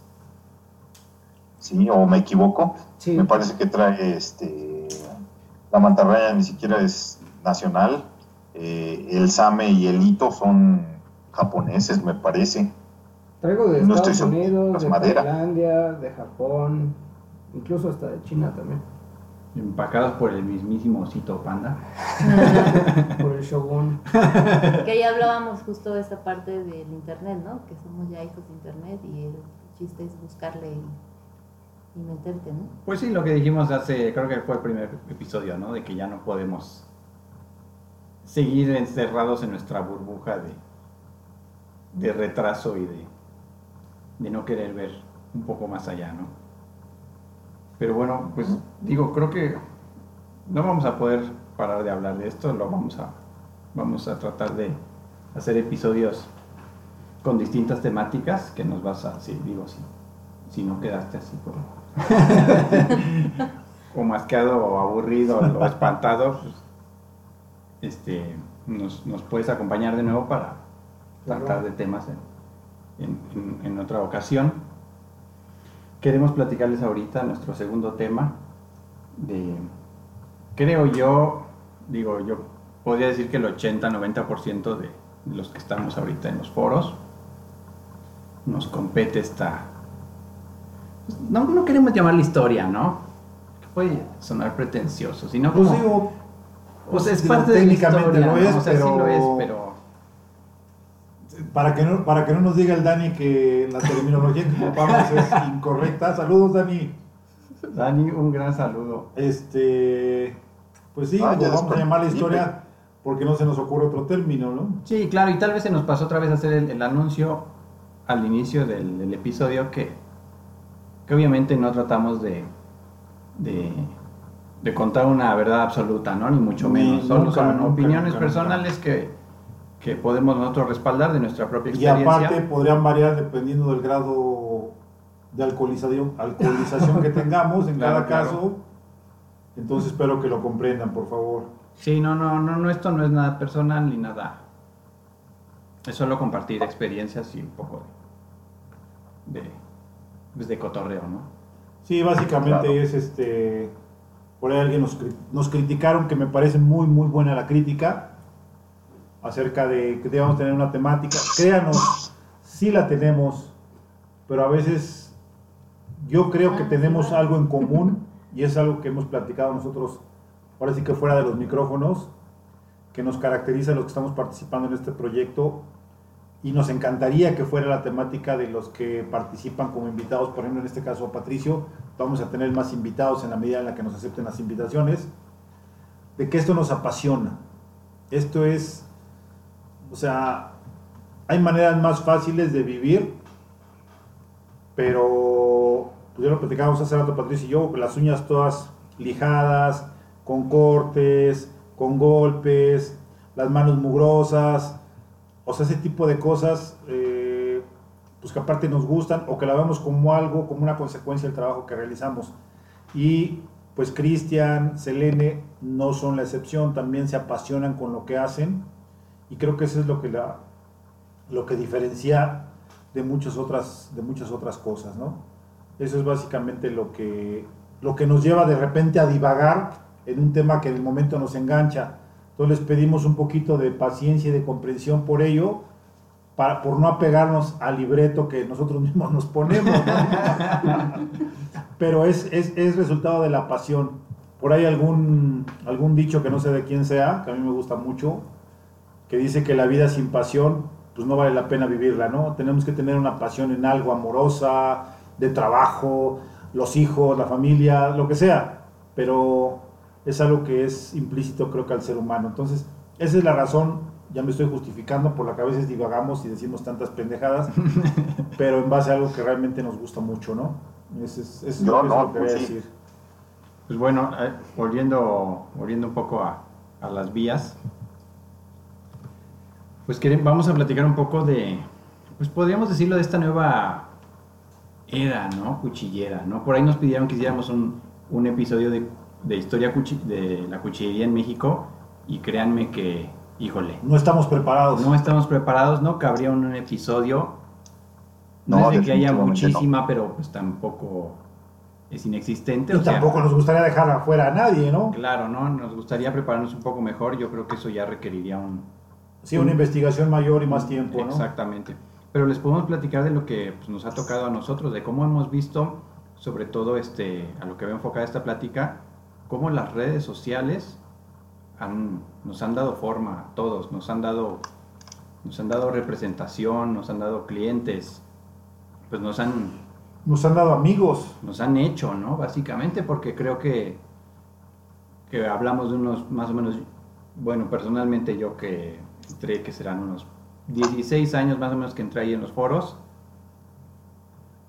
¿Sí? ¿O me equivoco? Sí, Me parece que trae este. La mantarraya ni siquiera es nacional. Eh, el same y el hito son japoneses, me parece. traigo de no Estados Unidos, de madera. Tailandia, de Japón, incluso hasta de China también, Empacados por el mismísimo osito panda. por el Shogun. que ahí hablábamos justo de esta parte del internet, ¿no? Que somos ya hijos de internet y el chiste es buscarle y, y meterte, ¿no? Pues sí, lo que dijimos hace, creo que fue el primer episodio, ¿no? De que ya no podemos seguir encerrados en nuestra burbuja de, de retraso y de, de no querer ver un poco más allá, ¿no? Pero bueno, pues digo, creo que no vamos a poder parar de hablar de esto, lo vamos a, vamos a tratar de hacer episodios con distintas temáticas que nos vas a, sí, digo, sí, si no quedaste así o mascado o aburrido o espantado, pues, este, nos, nos puedes acompañar de nuevo para tratar de temas en- en otra ocasión. Queremos platicarles ahorita nuestro segundo tema de, creo yo, digo, yo podría decir que el 80-90% de los que estamos ahorita en los foros nos compete esta... No, no queremos llamarla historia, ¿no? Que puede sonar pretencioso, sino Pues como... digo, Pues es digo, parte de la historia, lo ¿no? es, o sea, sí pero- lo es, pero... Para que, no, para que no nos diga el Dani que la terminología que ocupamos es incorrecta. Saludos, Dani. Dani, un gran saludo. Este, pues sí, Ah, pues vamos a llamar la historia porque no se nos ocurre otro término, ¿no? Sí, claro, y tal vez se nos pasó otra vez hacer el, el anuncio al inicio del, del episodio que, que obviamente no tratamos de, de, de contar una verdad absoluta, ¿no? Ni mucho Ni menos. Solo nunca, son nunca, opiniones nunca, personales que, que podemos nosotros respaldar de nuestra propia Y experiencia. aparte podrían variar dependiendo del grado de alcoholización, alcoholización que tengamos en Claro, cada claro. caso. Entonces espero que lo comprendan, por favor. Sí, no, no, no, no, esto no es nada personal ni nada. Es solo compartir experiencias y un poco de, pues, de cotorreo, ¿no? Sí, básicamente Claro. es este. Por ahí alguien nos, nos criticaron, que me parece muy, muy buena la crítica, acerca de que debamos tener una temática. Créanos, sí la tenemos, pero a veces yo creo que Ah, tenemos algo en común y es algo que hemos platicado nosotros, ahora sí que fuera de los micrófonos, que nos caracteriza a los que estamos participando en este proyecto y nos encantaría que fuera la temática de los que participan como invitados, por ejemplo en este caso Patricio, vamos a tener más invitados en la medida en la que nos acepten las invitaciones, de que esto nos apasiona. Esto es, o sea, hay maneras más fáciles de vivir, pero pues ya lo platicábamos hace rato Patricio y yo, con las uñas todas lijadas, con cortes, con golpes, las manos mugrosas, o sea, ese tipo de cosas, eh, pues que aparte nos gustan o que la vemos como algo, como una consecuencia del trabajo que realizamos. Y pues Cristian, Selene no son la excepción, también se apasionan con lo que hacen y creo que eso es lo que, lo que diferencia de muchas otras, de muchas otras cosas, ¿no? Eso es básicamente lo que, lo que nos lleva de repente a divagar en un tema que en el momento nos engancha. Entonces les pedimos un poquito de paciencia y de comprensión por ello, para, por no apegarnos al libreto que nosotros mismos nos ponemos. Pero es, es, es resultado de la pasión. Por ahí algún, algún dicho que no sé de quién sea, que a mí me gusta mucho, que dice que la vida sin pasión, pues no vale la pena vivirla, ¿no? Tenemos que tener una pasión en algo amorosa, de trabajo, los hijos, la familia, lo que sea, pero es algo que es implícito creo que al ser humano. Entonces, esa es la razón, ya me estoy justificando por la que a veces divagamos y decimos tantas pendejadas, pero en base a algo que realmente nos gusta mucho, ¿no? Ese es, ese es No, lo que, no, es lo que pues quería sí. decir. Pues bueno, eh, volviendo, volviendo un poco a, a las vías, pues vamos a platicar un poco de, pues podríamos decirlo de esta nueva era, ¿no? Cuchillera, ¿no? Por ahí nos pidieron que hiciéramos un, un episodio de, de historia cuchi- de la cuchillería en México y créanme que, híjole, No estamos preparados. no estamos preparados, ¿no? Cabría un episodio. No, No, es de que haya definitivamente no. muchísima, pero pues tampoco es inexistente. y o sea, tampoco nos gustaría dejar afuera a nadie, ¿no? Claro, ¿no? Nos gustaría prepararnos un poco mejor. Yo creo que eso ya requeriría un... Sí, una investigación mayor y más tiempo, ¿no? Exactamente. Pero les podemos platicar de lo que pues, nos ha tocado a nosotros, de cómo hemos visto, sobre todo este, a lo que va enfocada esta plática, cómo las redes sociales han- nos han dado forma a todos, nos han dado, nos han dado representación, nos han dado clientes, pues nos han, Nos han dado amigos. nos han hecho, ¿no? Básicamente, porque creo que, que hablamos de unos más o menos, bueno, personalmente yo que entré, que serán unos 16 años más o menos que entré ahí en los foros,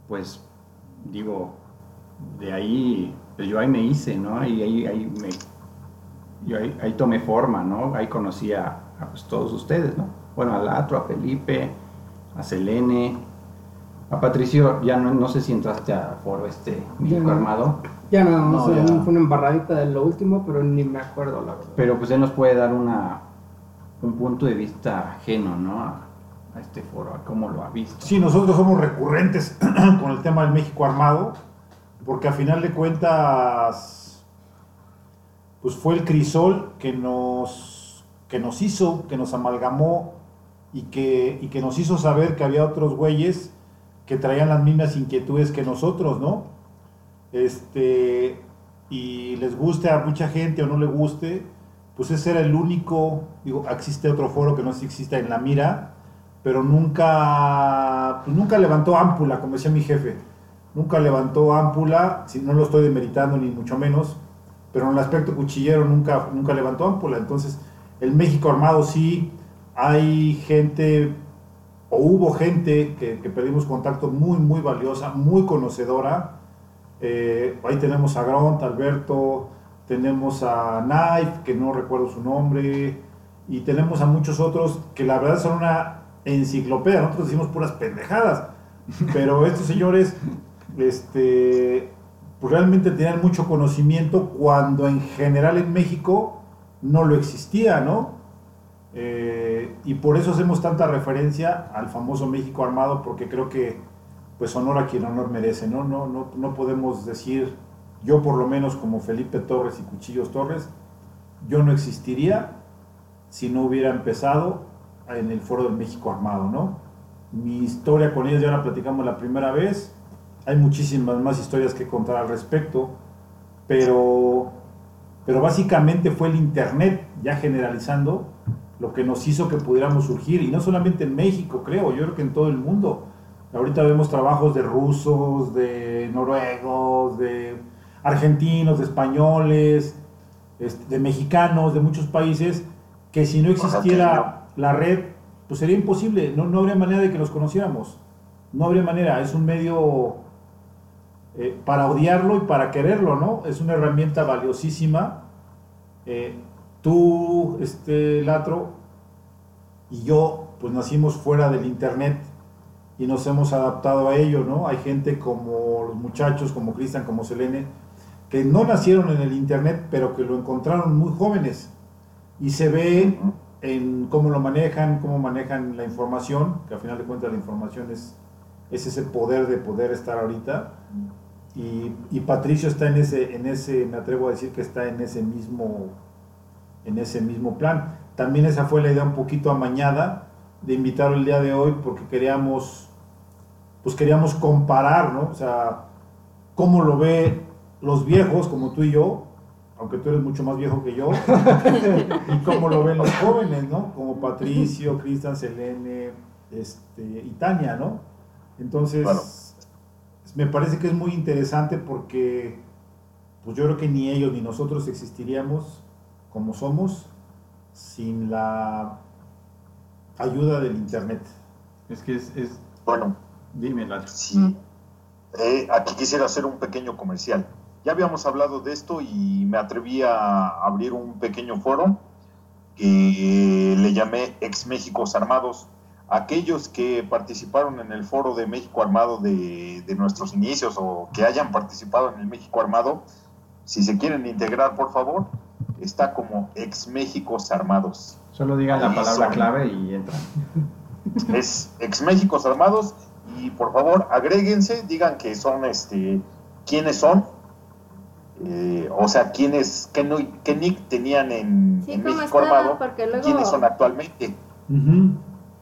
pues digo, de ahí, pues yo ahí me hice, ¿no? Y ahí, ahí me, yo ahí, ahí tomé forma, ¿no? Ahí conocí a, a, pues, todos ustedes, ¿no? Bueno, a Latro, a Felipe, a Selene, a Patricio, ya no, no sé si entraste a foro este México. Armado, Ya no, No, fue, ya. fue una embarradita de lo último, pero ni me acuerdo la verdad. pero pues él nos puede dar una, un punto de vista ajeno, ¿no? A, a este foro, a cómo lo ha visto. Sí, nosotros somos recurrentes con el tema del México armado, porque a final de cuentas, pues fue el crisol que nos, que nos hizo, que nos amalgamó y que, y que nos hizo saber que había otros güeyes que traían las mismas inquietudes que nosotros, ¿no? Este, y les guste a mucha gente o no le guste, pues ese era el único, digo, existe otro foro que no sé si existe en la mira, pero nunca, pues nunca levantó ámpula, como decía mi jefe. Nunca levantó ámpula, si no lo estoy demeritando ni mucho menos, pero en el aspecto cuchillero nunca, nunca levantó ámpula. Entonces, el México armado sí, hay gente, o hubo gente que, que perdimos contacto muy, muy valiosa, muy conocedora. Eh, ahí tenemos a Gront, Alberto, tenemos a Knife, que no recuerdo su nombre, y tenemos a muchos otros que la verdad son una enciclopedia. Nosotros decimos puras pendejadas, pero estos señores este, pues realmente tenían mucho conocimiento cuando en general en México no lo existía, ¿no? Eh, y por eso hacemos tanta referencia al famoso México armado, porque creo que pues honor a quien honor merece, ¿no? No, no, no podemos decir, yo por lo menos como Felipe Torres y Cuchillos Torres, yo no existiría si no hubiera empezado en el Foro del México Armado, ¿no? Mi historia con ellos ya la platicamos la primera vez, hay muchísimas más historias que contar al respecto, pero, pero básicamente fue el Internet, ya generalizando, lo que nos hizo que pudiéramos surgir, y no solamente en México, creo, yo creo que en todo el mundo. Ahorita vemos trabajos de rusos, de noruegos, de argentinos, de españoles, este, de mexicanos, de muchos países, que si no existiera la red, pues sería imposible, no, no habría manera de que los conociéramos. No habría manera, es un medio eh, para odiarlo y para quererlo, ¿no? Es una herramienta valiosísima. Eh, tú, este Latro, y yo, pues nacimos fuera del Internet y nos hemos adaptado a ello, ¿no? Hay gente como los muchachos, como Cristian, como Selene, que no nacieron en el Internet, pero que lo encontraron muy jóvenes. Y se ve en cómo lo manejan, cómo manejan la información, que al final de cuentas la información es, es ese poder de poder estar ahorita. Y, y, Patricio está en ese, en ese, me atrevo a decir que está en ese mismo, en ese mismo plan. También esa fue la idea un poquito amañada de invitarlo el día de hoy porque queríamos, pues queríamos comparar, ¿no? O sea, cómo lo ve los viejos como tú y yo, aunque tú eres mucho más viejo que yo, y cómo lo ven los jóvenes, ¿no? Como Patricio, Cristian, Selene, este, y Tania, ¿no? Entonces, me parece que es muy interesante porque, pues yo creo que ni ellos ni nosotros existiríamos como somos sin la ayuda del Internet. Es que es, es Bueno, dime, la sí. Eh, aquí quisiera hacer un pequeño comercial. Ya habíamos hablado de esto y me atreví a abrir un pequeño foro que le llamé Ex Méxicos Armados. Aquellos que participaron en el foro de México Armado de, de nuestros inicios o que hayan participado en el México Armado, si se quieren integrar, por favor, está como Ex Méxicos Armados. Solo digan la palabra son. clave y entran. es ex Méxicos Armados y por favor agréguense, digan que son este quiénes son, eh, o sea, quiénes, qué, no- qué nick tenían en, Sí, en ¿cómo México? Armado, y luego- quiénes son actualmente.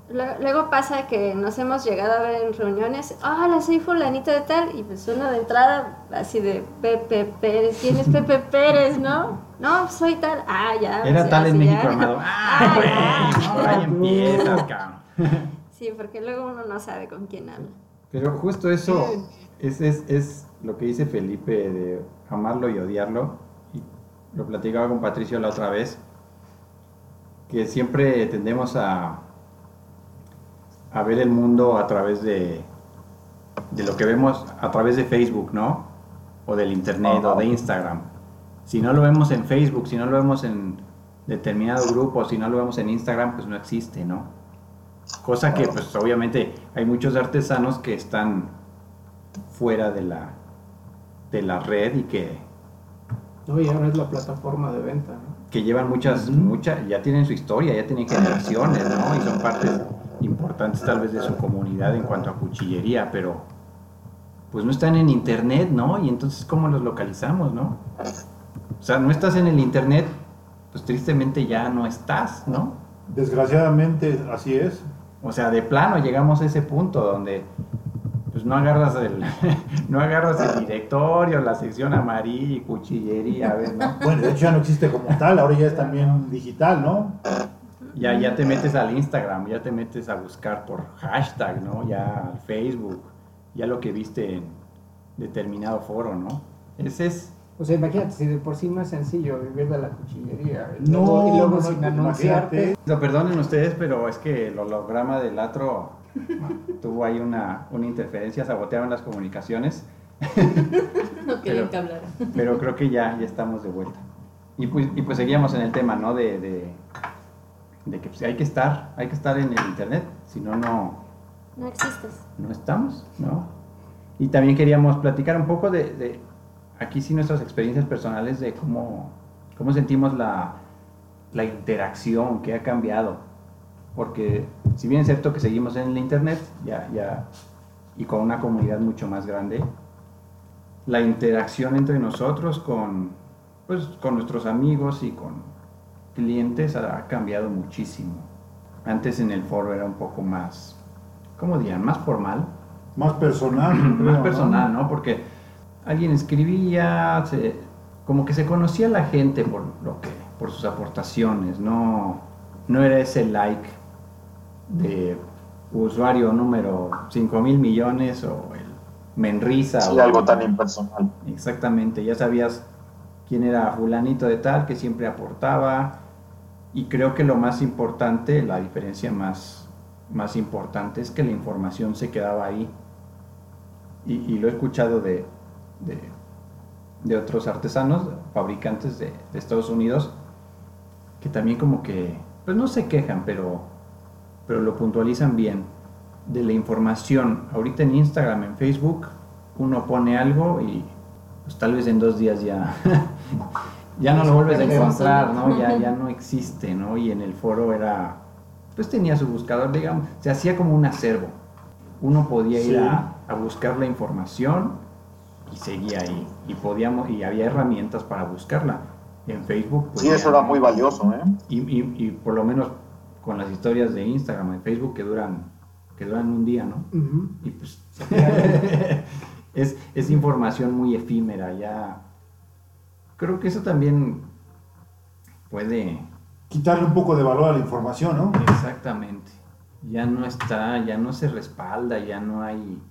Luego, luego pasa que nos hemos llegado a ver en reuniones, hola, soy fulanito de tal, y pues uno de entrada, así de Pepe Pérez, ¿quién es Pepe Pérez, no? No, soy tal, ah, ya. Era pues, tal en así ya. México Armado. ¡Ah, güey! Por ahí empiezas, cabrón. Sí, porque luego uno no sabe con quién habla. Pero justo eso es, es, es lo que dice Felipe de amarlo y odiarlo. Y lo platicaba con Patricio la otra vez. Que siempre tendemos a, a ver el mundo a través de, de lo que vemos a través de Facebook, ¿no? O del Internet o de Instagram. Si no lo vemos en Facebook, si no lo vemos en determinado grupo, si no lo vemos en Instagram, pues no existe, ¿no? Cosa que, pues obviamente, hay muchos artesanos que están fuera de la, de la red y que, No, y ahora es la plataforma de venta, ¿no? que llevan muchas, muchas, ya tienen su historia, ya tienen generaciones, ¿no? Y son partes importantes tal vez de su comunidad en cuanto a cuchillería, pero pues no están en internet, ¿no? Y entonces, ¿cómo los localizamos, no? O sea, no estás en el internet, pues tristemente ya no estás, ¿no? Desgraciadamente así es. O sea, de plano llegamos a ese punto donde pues no agarras el no agarras el directorio, la sección amarilla y cuchillería, a ver, ¿no? Bueno, de hecho ya no existe como tal, ahora ya es también digital, ¿no? Ya, ya te metes al Instagram, ya te metes a buscar por hashtag, ¿no? Ya al Facebook, ya lo que viste en determinado foro, ¿no? Ese es, O sea, imagínate, si de por sí no es sencillo vivir de la cuchillería. Y No, luego, y luego no, sin no, anunciarte. lo perdonen ustedes, pero es que el holograma del Latro tuvo ahí una, una interferencia, sabotearon las comunicaciones. No querían Pero- que hablara. pero creo que ya, ya estamos de vuelta. Y pues, y pues seguíamos en el tema, ¿no? De, de, de que pues, hay que estar, hay que estar en el internet, si no, no, No existes. no estamos, ¿no? Y también queríamos platicar un poco de, de aquí sí nuestras experiencias personales de cómo, cómo sentimos la, la interacción que ha cambiado. Porque si bien es cierto que seguimos en el internet, ya, ya y con una comunidad mucho más grande, la interacción entre nosotros con, pues, con nuestros amigos y con clientes ha cambiado muchísimo. Antes en el foro era un poco más, ¿cómo dirían? Más formal. Más personal, creo, más ¿no? personal, ¿no? Porque alguien escribía, se- como que se conocía a la gente por lo que, por sus aportaciones, no, no era ese like de usuario número 5 mil millones o el Menrisa. Sí, o- algo tan impersonal. Exactamente, ya sabías quién era fulanito de tal, que siempre aportaba. Y creo que lo más importante, la diferencia más, más importante es que la información se quedaba ahí. Y, y lo he escuchado de, de, de otros artesanos, fabricantes de, de Estados Unidos, que también como que, pues no se quejan, pero, pero lo puntualizan bien. De la información, ahorita en Instagram, en Facebook, uno pone algo y pues tal vez en dos días ya, ya no lo vuelves a encontrar, ¿no? Ya, ya no existe, ¿no? Y en el foro era, pues tenía su buscador, digamos, se hacía como un acervo. Uno podía ir Sí. a, a buscar la información y seguía ahí. Y podíamos, y había herramientas para buscarla. En Facebook, pues Sí, ya eso era muy valioso, ¿eh? Y, y- y por lo menos con las historias de Instagram, en Facebook, que duran, que duran un día, ¿no? Y pues es, es información muy efímera, ya. Creo que eso también puede, Quitarle un poco de valor a la información, ¿no? exactamente. Ya no está, ya no se respalda, ya no hay.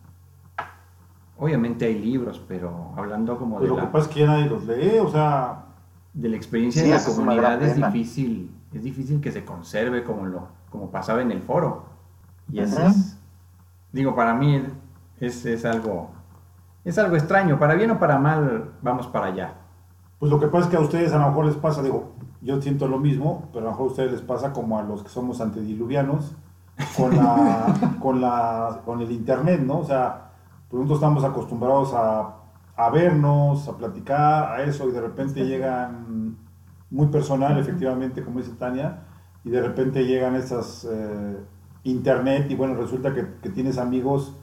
Obviamente hay libros, pero hablando como de Pero lo que la, pasa es que ya nadie los lee, o sea, de la experiencia Sí, de la comunidad es pena. difícil, es difícil que se conserve como lo, como pasaba en el foro. Y eso es, digo, para mí es, es algo, es algo extraño, para bien o para mal, vamos para allá. pues lo que pasa es que a ustedes a lo mejor les pasa, digo, yo siento lo mismo, pero a lo mejor a ustedes les pasa como a los que somos antediluvianos con la, con la, con el internet, ¿no? O sea, pues nosotros estamos acostumbrados a, a vernos, a platicar, a eso, y de repente llegan muy personal, efectivamente, como dice Tania, y de repente llegan esas eh, internet y bueno, resulta que, que tienes amigos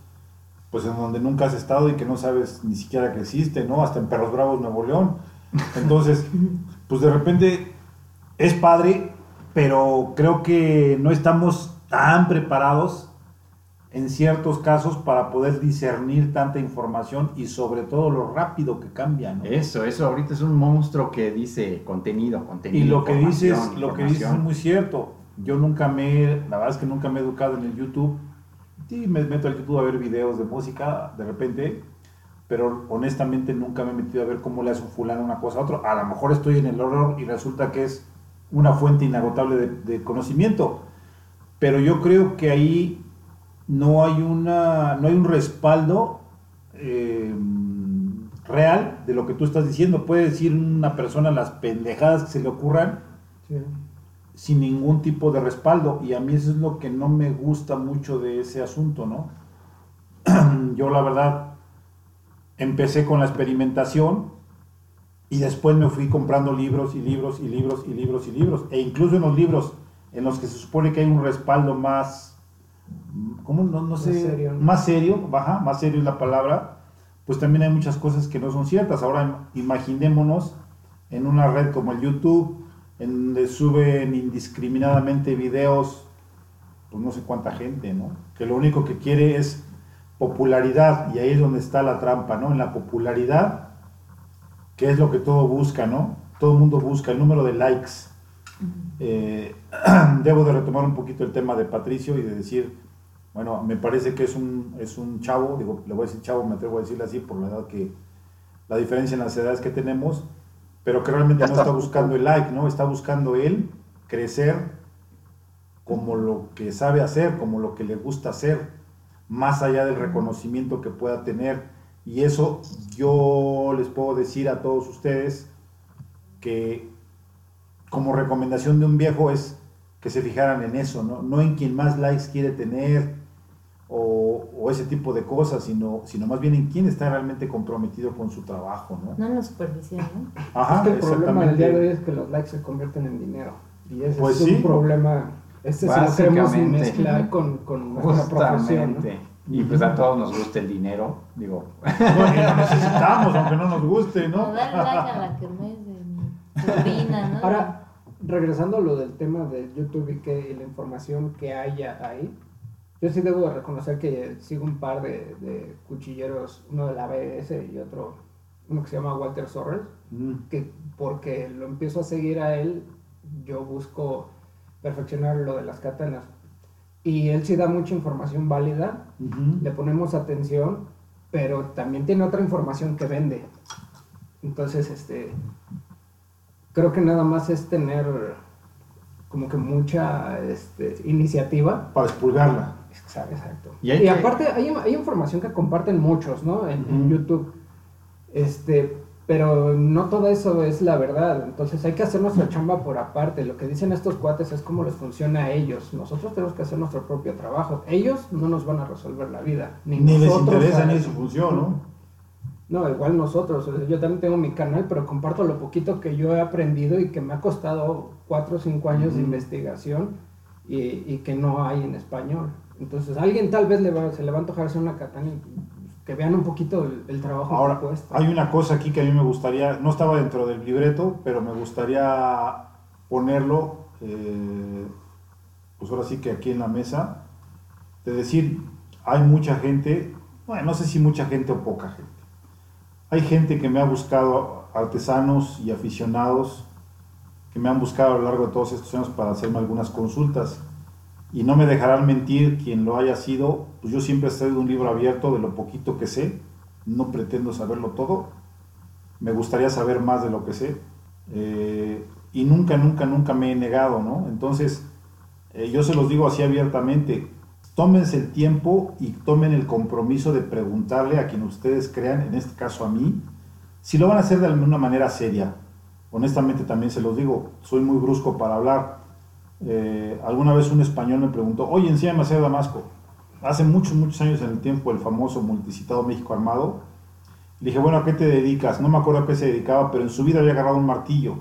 pues en donde nunca has estado y que no sabes ni siquiera que existe, ¿no? Hasta en Perros Bravos, Nuevo León. Entonces, pues de repente es padre, pero creo que no estamos tan preparados en ciertos casos para poder discernir tanta información y sobre todo lo rápido que cambia, ¿no? Eso, eso ahorita es un monstruo que dice contenido, contenido. Y lo que dices, lo que dices es muy cierto. Yo nunca me, la verdad es que nunca me he educado en el YouTube. Sí, me meto al YouTube a ver videos de música de repente, pero honestamente nunca me he metido a ver cómo le hace un fulano una cosa a otro. A lo mejor estoy en el horror y resulta que es una fuente inagotable de, de conocimiento, pero yo creo que ahí no hay una, no hay un respaldo eh, real de lo que tú estás diciendo. Puede decir una persona las pendejadas que se le ocurran Sí. sin ningún tipo de respaldo. Y a mí eso es lo que no me gusta mucho de ese asunto, ¿no? Yo la verdad empecé con la experimentación y después me fui comprando libros y libros y libros y libros y libros. E incluso en los libros en los que se supone que hay un respaldo más, ¿cómo? No, no sé, serio, ¿no? más serio, baja, más serio es la palabra, pues también hay muchas cosas que no son ciertas. Ahora imaginémonos en una red como el YouTube, en donde suben indiscriminadamente videos, pues no sé cuánta gente, ¿no? Que lo único que quiere es popularidad, y ahí es donde está la trampa, ¿no? En la popularidad, que es lo que todo busca, ¿no? Todo el mundo busca el número de likes. Eh, debo de retomar un poquito el tema de Patricio y de decir, bueno, me parece que es un, es un chavo, digo, le voy a decir chavo, me atrevo a decirle así por la edad que, la diferencia en las edades que tenemos, pero que realmente no está buscando el like, ¿no? Está buscando él crecer como lo que sabe hacer, como lo que le gusta hacer, más allá del reconocimiento que pueda tener. Y eso yo les puedo decir a todos ustedes que como recomendación de un viejo es que se fijaran en eso, ¿no? No en quien más likes quiere tener o, o ese tipo de cosas, sino, sino más bien en quién está realmente comprometido con su trabajo, ¿no? No en la superficial, ¿no? Ajá, es que el problema del día de hoy es que los likes se convierten en dinero. Y ese Pues es sí. un problema. Este si lo queremos Básicamente. mezclar con, con nuestra profesión. ¿no? Y pues a todos nos gusta el dinero, digo. Bueno, que lo necesitamos, aunque no nos guste, No, ¿no? dale like a la kermés de mi sobrina, ¿no? Ahora, regresando a lo del tema de YouTube y, que, y la información que haya ahí, yo sí debo de reconocer que sigo un par de, de cuchilleros, uno de la ABS y otro, uno que se llama Walter Sorrell, Mm. que porque lo empiezo a seguir a él, yo busco perfeccionar lo de las katanas. Y él sí da mucha información válida, le ponemos atención, pero también tiene otra información que vende. Entonces, este, creo que nada más es tener como que mucha este, iniciativa. Para expulgarla. Exacto. exacto. Y aparte hay, hay información que comparten muchos, ¿no? En. YouTube. Este, pero no todo eso es la verdad. Entonces hay que hacer nuestra chamba por aparte. Lo que dicen estos cuates es cómo les funciona a ellos. Nosotros tenemos que hacer nuestro propio trabajo. Ellos no nos van a resolver la vida. Ni, Ni les interesa ni su función, ¿no? No, igual nosotros. o sea, Yo también tengo mi canal, pero comparto lo poquito que yo he aprendido y que me ha costado 4 o 5 años de investigación y, y que no hay en español. Entonces, a alguien tal vez le va- se le va a antojar hacer una katana y que vean un poquito el, el trabajo Ahora, que cuesta. hay una cosa aquí que a mí me gustaría, no estaba dentro del libreto, pero me gustaría ponerlo, eh, pues ahora sí que aquí en la mesa, de decir, hay mucha gente, bueno, no sé si mucha gente o poca gente. Hay gente que me ha buscado, artesanos y aficionados, que me han buscado a lo largo de todos estos años para hacerme algunas consultas. Y no me dejarán mentir quien lo haya sido, pues yo siempre he sido un libro abierto de lo poquito que sé, no pretendo saberlo todo, me gustaría saber más de lo que sé, eh, y nunca, nunca, nunca me he negado, ¿no? Entonces, eh, yo se los digo así abiertamente, tómense el tiempo y tomen el compromiso de preguntarle a quien ustedes crean, en este caso a mí, si lo van a hacer de alguna manera seria. Honestamente también se los digo, soy muy brusco para hablar. Eh, alguna vez un español me preguntó, oye, enséñame a hacer Damasco. Hace muchos, muchos años en el tiempo, el famoso multicitado México Armado. Le dije, bueno, ¿a qué te dedicas? No me acuerdo a qué se dedicaba, pero en su vida había agarrado un martillo.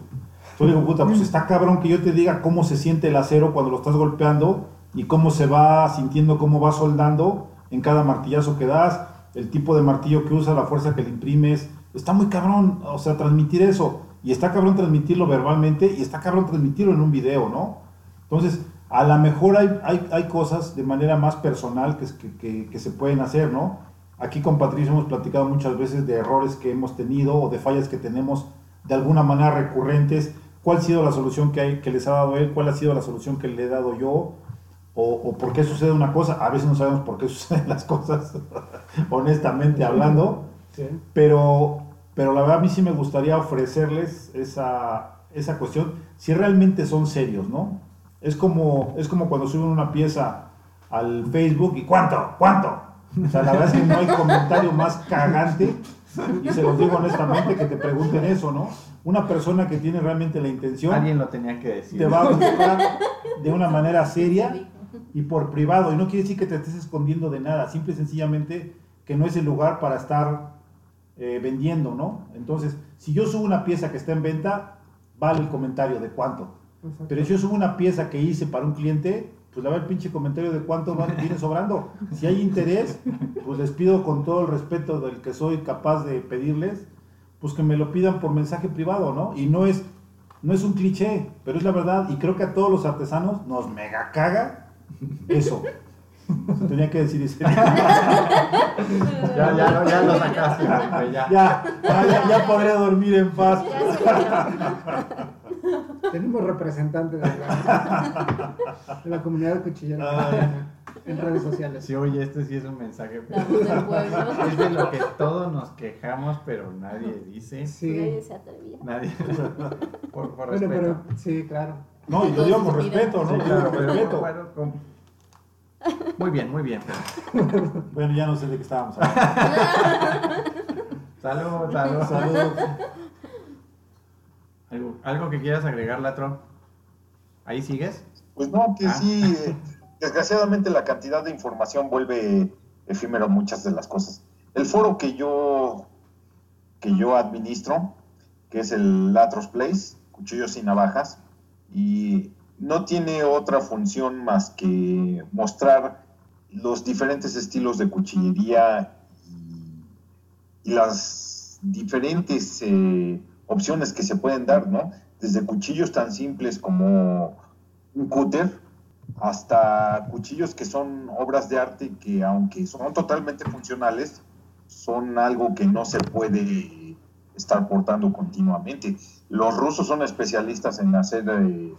Yo le digo, puta, pues está cabrón que yo te diga cómo se siente el acero cuando lo estás golpeando y cómo se va sintiendo, cómo va soldando en cada martillazo que das, el tipo de martillo que usa, la fuerza que le imprimes. Está muy cabrón, o sea, transmitir eso. Y está cabrón transmitirlo verbalmente y está cabrón transmitirlo en un video, ¿no? Entonces, a lo mejor hay, hay, hay cosas de manera más personal que, que, que, que se pueden hacer, ¿no? Aquí con Patricio hemos platicado muchas veces de errores que hemos tenido o de fallas que tenemos de alguna manera recurrentes. ¿Cuál ha sido la solución que, hay, que les ha dado él? ¿Cuál ha sido la solución que le he dado yo? O, o, por qué sucede una cosa. A veces no sabemos por qué suceden las cosas, honestamente hablando. Sí. Pero, pero la verdad a mí sí me gustaría ofrecerles esa, esa cuestión, si realmente son serios, ¿no? Es como, es como cuando suben una pieza al Facebook y ¿cuánto? ¿Cuánto? O sea, la verdad es que no hay comentario más cagante, y se los digo honestamente, que te pregunten eso, ¿no? Una persona que tiene realmente la intención Alguien lo tenía que decir. te va a buscar de una manera seria y por privado. Y no quiere decir que te estés escondiendo de nada, simple y sencillamente que no es el lugar para estar eh, vendiendo, ¿no? Entonces, si yo subo una pieza que está en venta, vale el comentario de cuánto. Exacto. Pero si yo subo una pieza que hice para un cliente, pues le va el pinche comentario de cuánto va- viene sobrando. Si hay interés, pues les pido con todo el respeto del que soy capaz de pedirles, pues que me lo pidan por mensaje privado, ¿no? Y no es, no es un cliché, pero es la verdad. Y creo que a todos los artesanos nos mega caga eso. Se tenía que decir eso. Ya, ya, ya lo sacaste, güey, ya. Ya, ya, ya- ya podré dormir en paz. Tenemos representantes de la, de la comunidad cuchillera en redes sociales. Sí, oye, este sí es un mensaje. Es de lo que todos nos quejamos, pero nadie dice. Sí. Nadie se atrevía. Nadie. Por, por Bueno, respeto. pero sí, claro. No, y lo digo con respeto, ¿no? Sí, claro, con respeto. bueno, con- Muy bien, muy bien. Bueno, ya no sé de qué estábamos hablando. Salud, salud. Saludos. ¿Algo, algo que quieras agregar, Latro? ¿Ahí sigues? Pues no, que Ah. sí, eh, desgraciadamente la cantidad de información vuelve efímero muchas de las cosas. El foro que yo, que yo administro, que es el Latros Place, Cuchillos y Navajas, y no tiene otra función más que mostrar los diferentes estilos de cuchillería y, las diferentes eh, opciones que se pueden dar, ¿no? Desde cuchillos tan simples como un cúter hasta cuchillos que son obras de arte que aunque son totalmente funcionales, son algo que no se puede estar portando continuamente. Los rusos son especialistas en hacer eh,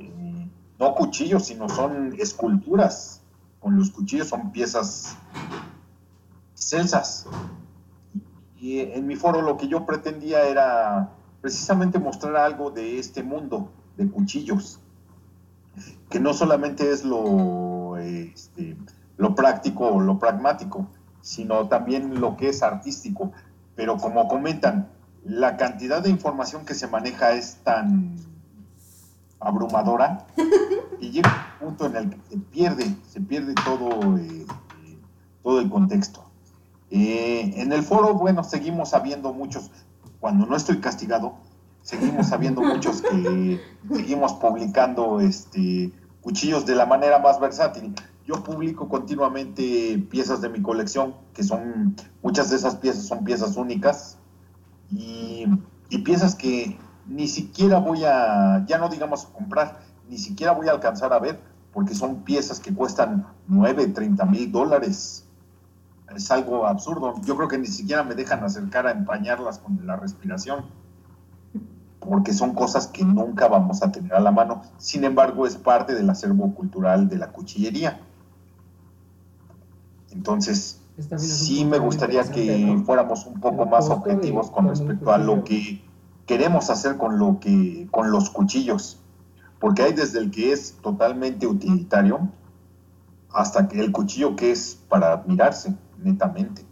eh, no cuchillos, sino son esculturas. Con los cuchillos son piezas celsas. Y en mi foro lo que yo pretendía era precisamente mostrar algo de este mundo de cuchillos, que no solamente es lo, este, lo práctico o lo pragmático, sino también lo que es artístico. Pero como comentan, la cantidad de información que se maneja es tan abrumadora y llega un punto en el que se pierde, se pierde todo, eh, todo el contexto. Eh, en el foro, bueno, seguimos habiendo muchos, cuando no estoy castigado, seguimos habiendo muchos que seguimos publicando este, cuchillos de la manera más versátil. Yo publico continuamente piezas de mi colección, que son, muchas de esas piezas son piezas únicas y, piezas que ni siquiera voy a, ya no digamos comprar, ni siquiera voy a alcanzar a ver, porque son piezas que cuestan 9, 30 mil dólares. Es algo absurdo. Yo creo que ni siquiera me dejan acercar a empañarlas con la respiración, porque son cosas que nunca vamos a tener a la mano. Sin embargo, es parte del acervo cultural de la cuchillería. Entonces, sí me gustaría que fuéramos un poco más objetivos con respecto a lo que queremos hacer con lo que con los cuchillos, porque hay desde el que es totalmente utilitario hasta que el cuchillo que es para admirarse netamente.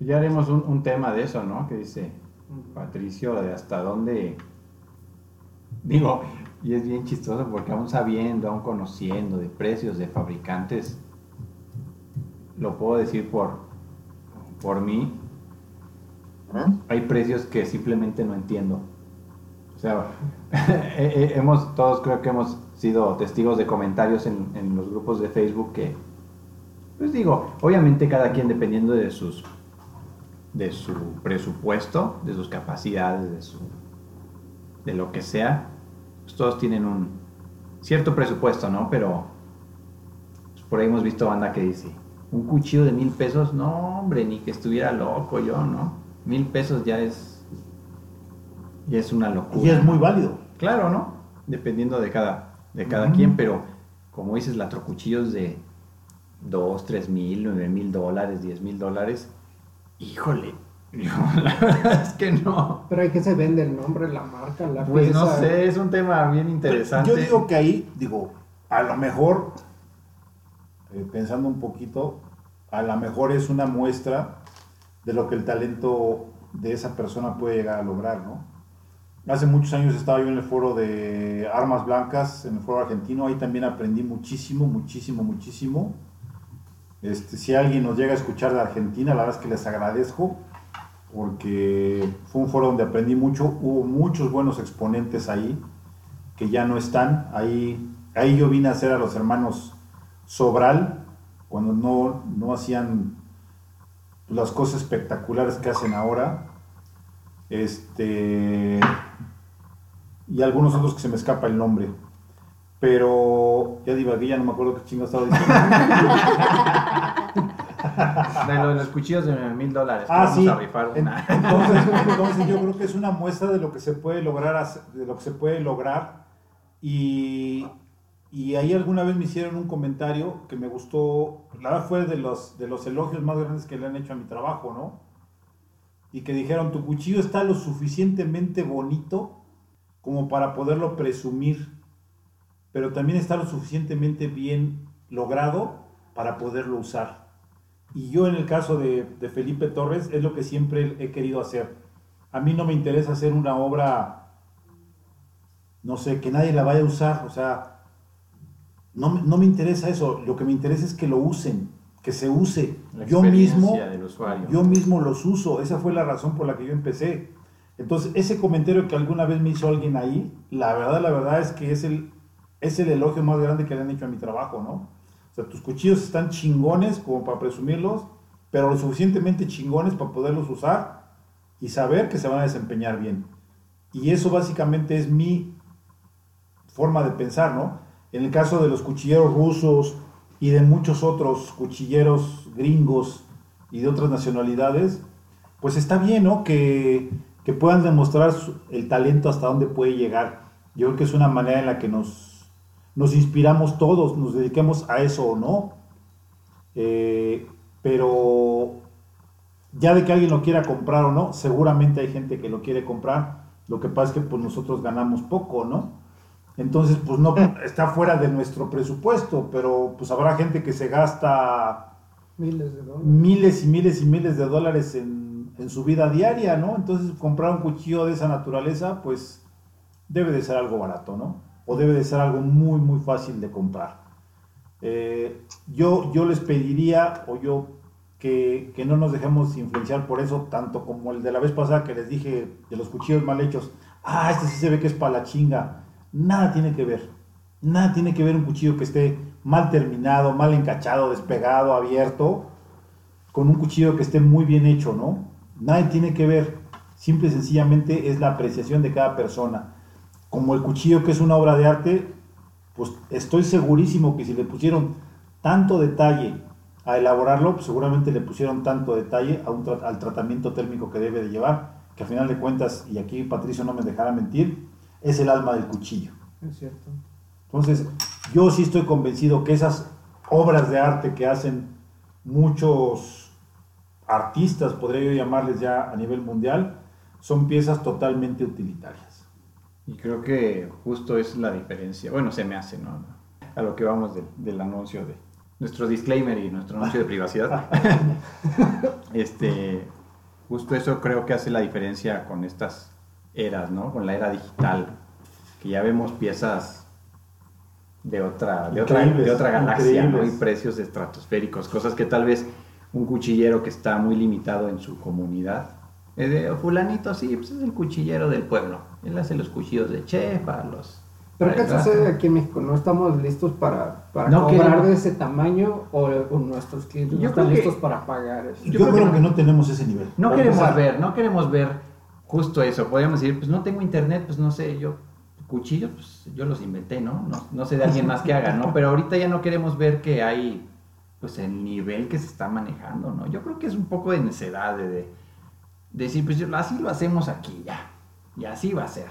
Ya haremos un, un tema de eso, ¿no? Que dice Patricio, de hasta dónde digo, y es bien chistoso porque aún sabiendo, aún conociendo de precios de fabricantes lo puedo decir por, por mí, hay precios que simplemente no entiendo. O sea, hemos, todos creo que hemos sido testigos de comentarios en, en, los grupos de Facebook que, pues digo, obviamente cada quien dependiendo de sus de su presupuesto, de sus capacidades, de su de lo que sea, pues todos tienen un cierto presupuesto, ¿no? Pero pues por ahí hemos visto banda que dice, un cuchillo de mil pesos, no, hombre, ni que estuviera loco yo, ¿no? Mil pesos ya es, ya es una locura. Y es muy válido. Claro, ¿no? Dependiendo de cada, de cada quien, pero como dices, cuchillos de dos, tres mil, nueve mil dólares, diez mil dólares, híjole, la verdad es que no. Pero hay que se vende el nombre, la marca, la Pues no sé, es un tema bien interesante. Yo digo que ahí, digo, a lo mejor eh, pensando un poquito, a lo mejor es una muestra de lo que el talento de esa persona puede llegar a lograr, ¿no? Hace muchos años estaba yo en el foro de armas blancas, en el foro argentino, ahí también aprendí muchísimo, muchísimo, muchísimo. Este, si alguien nos llega a escuchar de Argentina, la verdad es que les agradezco, porque fue un foro donde aprendí mucho, hubo muchos buenos exponentes ahí, que ya no están, ahí, ahí yo vine a hacer a los hermanos Sobral, cuando no, no hacían las cosas espectaculares que hacen ahora. Este. Y algunos otros que se me escapa el nombre. Pero ya divagué, ya no me acuerdo qué chingo estaba diciendo. de los cuchillos de mil dólares. Ah, sí. Entonces, entonces, yo creo que es una muestra de lo que se puede lograr, de lo que se puede lograr. Y, y ahí alguna vez me hicieron un comentario que me gustó, la verdad fue de los, de los elogios más grandes que le han hecho a mi trabajo, ¿no? Y que dijeron, tu cuchillo está lo suficientemente bonito como para poderlo presumir, pero también está lo suficientemente bien logrado para poderlo usar. Y yo en el caso de, de Felipe Torres es lo que siempre he querido hacer. A mí no me interesa hacer una obra, no sé, que nadie la vaya a usar, o sea, no, me interesa eso, lo que me interesa es que lo usen, que se use. yo mismo, yo mismo los uso, esa fue la razón por la que yo empecé. Entonces, ese comentario que alguna vez me hizo alguien ahí, la verdad, la verdad es que es el, es el elogio más grande que le han hecho a mi trabajo, ¿no? O sea, tus cuchillos están chingones como para presumirlos, pero lo suficientemente chingones para poderlos usar y saber que se van a desempeñar bien. Y eso básicamente es mi forma de pensar, ¿no? En el caso de los cuchilleros rusos y de muchos otros cuchilleros gringos y de otras nacionalidades, pues está bien, ¿no? Que, que puedan demostrar el talento hasta dónde puede llegar. Yo creo que es una manera en la que nos, nos inspiramos todos, nos dediquemos a eso o no. Eh, pero ya de que alguien lo quiera comprar o no, seguramente hay gente que lo quiere comprar. Lo que pasa es que pues nosotros ganamos poco, ¿no? Entonces, pues no está fuera de nuestro presupuesto, pero pues habrá gente que se gasta Miles de dólares. miles y miles y miles de dólares en, en su vida diaria, ¿no? Entonces, comprar un cuchillo de esa naturaleza, pues debe de ser algo barato, ¿no? O debe de ser algo muy, muy fácil de comprar. Eh, yo, yo les pediría, o yo, que, que no nos dejemos influenciar por eso, tanto como el de la vez pasada que les dije de los cuchillos mal hechos. Ah, este sí se ve que es para la chinga. Nada tiene que ver. Nada tiene que ver un cuchillo que esté mal terminado, mal encachado, despegado, abierto, con un cuchillo que esté muy bien hecho, ¿no? Nada tiene que ver. Simple y sencillamente es la apreciación de cada persona. Como el cuchillo que es una obra de arte, pues estoy segurísimo que si le pusieron tanto detalle a elaborarlo, pues seguramente le pusieron tanto detalle a un al tratamiento térmico que debe de llevar, que al final de cuentas, y aquí Patricio no me dejará mentir, es el alma del cuchillo. Es cierto. Entonces, yo sí estoy convencido que esas obras de arte que hacen muchos artistas, podría yo llamarles ya a nivel mundial, son piezas totalmente utilitarias. Y creo que justo es la diferencia. Bueno, se me hace, ¿no? A lo que vamos del, del anuncio de nuestro disclaimer y nuestro anuncio de privacidad. este, justo eso creo que hace la diferencia con estas eras, ¿no? Con la era digital, que ya vemos piezas de otra, de otra, Increíbles, de otra galaxia, ¿no? Y precios estratosféricos, cosas que tal vez un cuchillero que está muy limitado en su comunidad. eh, de, fulanito, sí, pues es el cuchillero del pueblo. Él hace los cuchillos de chef, para los... Pero ¿qué sucede aquí en México? ¿No estamos listos para, para No cobrar queremos. de ese tamaño o, o nuestros clientes no están que- listos para pagar eso? Yo, Yo creo creo que que no tenemos ese nivel. No queremos empezar. ver, no queremos ver justo eso. Podríamos decir, pues no tengo internet, pues no sé, yo cuchillos, pues yo los inventé, ¿no? No, no sé de alguien más que haga, ¿no? Pero ahorita ya no queremos ver que hay, pues el nivel que se está manejando, ¿no? Yo creo que es un poco de necedad de, de decir, pues yo- así lo hacemos aquí, ya. Y así va a ser.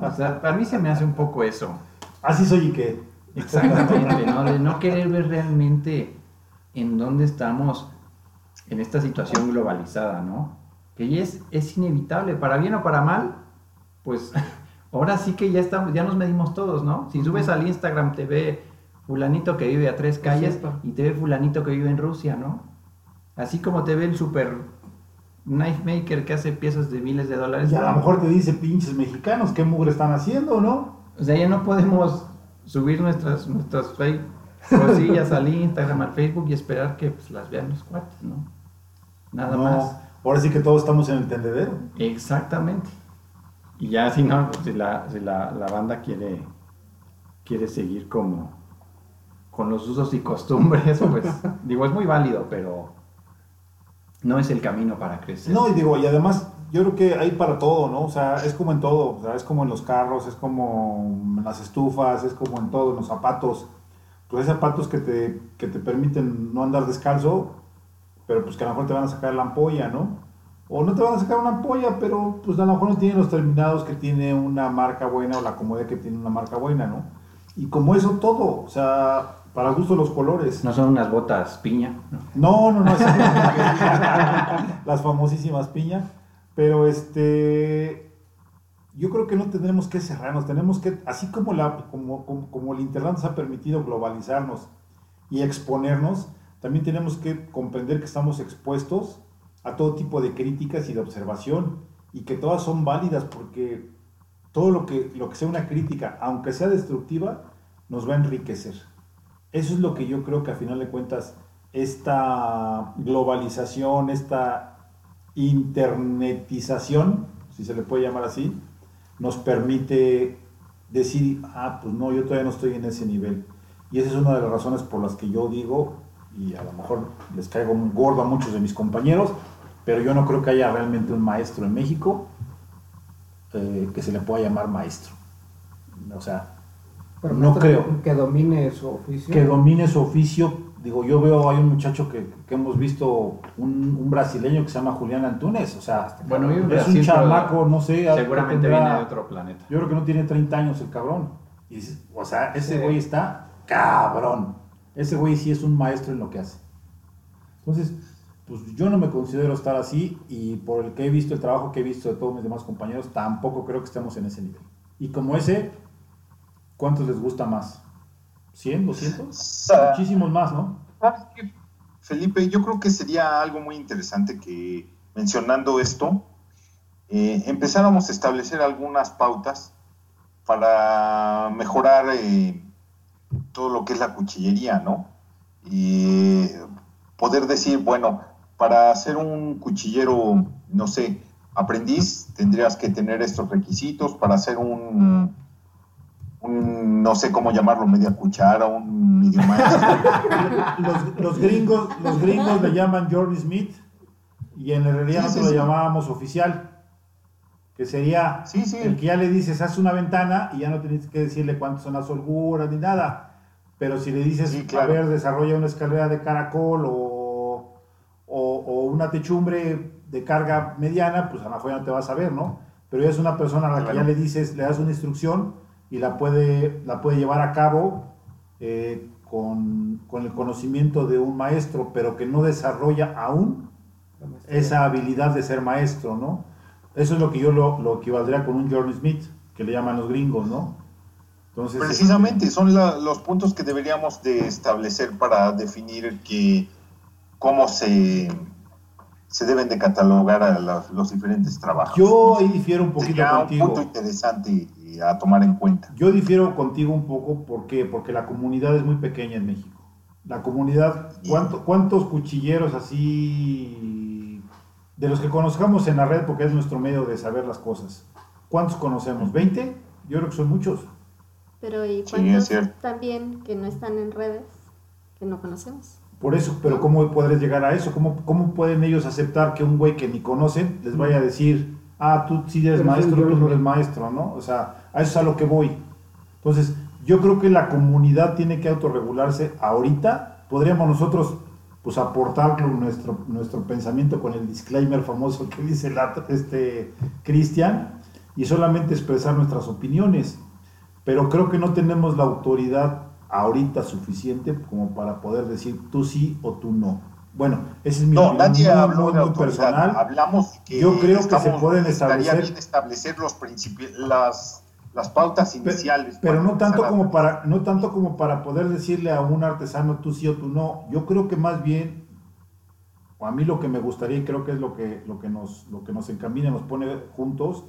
O sea, para mí se me hace un poco eso. Así soy y que. Exactamente, ¿no? De no querer ver realmente en dónde estamos en esta situación globalizada, ¿no? Que ya es, es inevitable, para bien o para mal, pues ahora sí que ya estamos, ya nos medimos todos, ¿no? Si subes al Instagram te ve fulanito que vive a tres calles y te ve fulanito que vive en Rusia, ¿no? Así como te ve el super knife maker que hace piezas de miles de dólares. Y a lo mejor te dice pinches mexicanos, ¿qué mugre están haciendo, no? O sea, ya no podemos subir nuestras, nuestras fake cosillas al Instagram, al Facebook y esperar que pues, las vean los cuates, ¿no? Nada No, más. Ahora sí que todos estamos en el tendedero. Exactamente. Y ya si no, pues, si la, si la, la banda quiere, quiere seguir como con los usos y costumbres, pues digo, es muy válido, pero no es el camino para crecer. No, y digo, y además yo creo que hay para todo, ¿no? O sea, es como en todo, o sea, es como en los carros, es como en las estufas, es como en todo, en los zapatos. Pues hay zapatos que te, que te permiten no andar descalzo, pero pues que a lo mejor te van a sacar la ampolla, ¿no? O no te van a sacar una ampolla, pero pues a lo mejor no tienen los terminados que tiene una marca buena o la comodidad que tiene una marca buena, ¿no? Y como eso todo, o sea, para gusto los colores. No son unas botas piña. ¿no? No, no, no, las famosísimas piñas. Pero este, yo creo que no tendremos que cerrarnos, tenemos que, así como, la, como, como, como el Internet nos ha permitido globalizarnos y exponernos, también tenemos que comprender que estamos expuestos a todo tipo de críticas y de observación y que todas son válidas porque todo lo que, lo que sea una crítica, aunque sea destructiva, nos va a enriquecer. Eso es lo que yo creo que a final de cuentas esta globalización, esta internetización, si se le puede llamar así, nos permite decir, ah, pues no, yo todavía no estoy en ese nivel. Y esa es una de las razones por las que yo digo, y a lo mejor les caigo muy gordo a muchos de mis compañeros, pero yo no creo que haya realmente un maestro en México eh, que se le pueda llamar maestro. O sea, Pero no creo. Que domine su oficio. que domine su oficio. Digo, yo veo, hay un muchacho que, que hemos visto, un, un brasileño que se llama Julián Antunes, o sea, Bueno, es un Brasil, chamaco, no sé. Seguramente tendrá- viene de otro planeta. Yo creo que no tiene 30 años el cabrón. Y o sea, ese Sí. güey está cabrón. Ese güey sí es un maestro en lo que hace. Entonces, pues yo no me considero estar así y por el que he visto, el trabajo que he visto de todos mis demás compañeros, tampoco creo que estemos en ese nivel. Y como ese, ¿cuántos les gusta más? ¿100, 200? Sa- Muchísimos más, ¿no? ¿Sabes qué, Felipe, yo creo que sería algo muy interesante que, mencionando esto, eh, empezáramos a establecer algunas pautas para mejorar eh, todo lo que es la cuchillería, ¿no? Y poder decir, bueno, para ser un cuchillero, no sé, aprendiz, tendrías que tener estos requisitos, para ser un, un no sé cómo llamarlo, media cuchara, un medio maestro. Los, los gringos, los gringos le llaman Jordan Smith y en realidad Sí, nosotros sí. lo llamábamos oficial, que sería Sí, sí. el que ya le dices, haz una ventana y ya no tienes que decirle cuántas son las holguras ni nada. Pero si le dices, Sí, claro. a ver, desarrolla una escalera de caracol o, o- o una techumbre de carga mediana, pues a lo mejor no te vas a ver, ¿no? Pero ya es una persona a la que ya le dices, le das una instrucción y la puede, la puede llevar a cabo eh, con, con el conocimiento de un maestro, pero que no desarrolla aún La esa habilidad de ser maestro, ¿no? Eso es lo que yo lo, lo equivaldría con un Jordan Smith, que le llaman los gringos, ¿no? Entonces, Precisamente, son la- los puntos que deberíamos de establecer para definir que, cómo se, se deben de catalogar a la- los diferentes trabajos. yo ahí difiero un poquito Sería un contigo. punto interesante a tomar en cuenta. Yo difiero contigo un poco, ¿por qué? Porque la comunidad es muy pequeña en México. La comunidad, ¿cuánto- ¿cuántos cuchilleros así, de los que conozcamos en la red, porque es nuestro medio de saber las cosas, ¿cuántos conocemos? ¿20? Yo creo que son muchos. Pero ¿y cuántos también que no están en redes que no conocemos? Por eso, pero ¿cómo podrás llegar a eso? ¿Cómo, ¿Cómo pueden ellos aceptar que un güey que ni conocen les vaya a decir, ah, tú sí eres Pero maestro, tú no güey"? eres maestro, ¿no? O sea, a eso es a lo que voy. Entonces, yo creo que la comunidad tiene que autorregularse ahorita. Podríamos nosotros, pues, aportar nuestro, nuestro pensamiento con el disclaimer famoso que dice la- este Cristian y solamente expresar nuestras opiniones. Pero creo que no tenemos la autoridad ahorita suficiente como para poder decir tú sí o tú no. Bueno, ese es mi No, opinión nadie muy, habló muy, de muy personal. Hablamos que Yo creo que se pueden establecer- bien establecer los las, las pautas iniciales. Pero no tanto a- como para no tanto como para poder decirle a un artesano tú sí o tú no. Yo creo que más bien o a mí lo que me gustaría y creo que es lo que lo que nos lo que nos encamina, nos pone juntos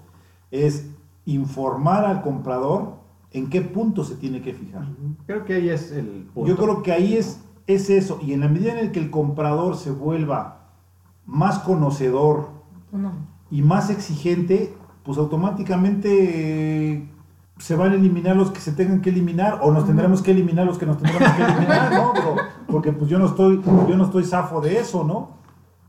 es informar al comprador en qué punto se tiene que fijar. Creo que ahí es el punto. Yo creo que ahí es, es eso. Y en la medida en el que el comprador se vuelva más conocedor y más exigente, pues automáticamente eh, se van a eliminar los que se tengan que eliminar o nos tendremos que eliminar los que nos tendremos que eliminar, ¿no? Pero- porque pues yo no estoy, yo no estoy zafo de eso, ¿no?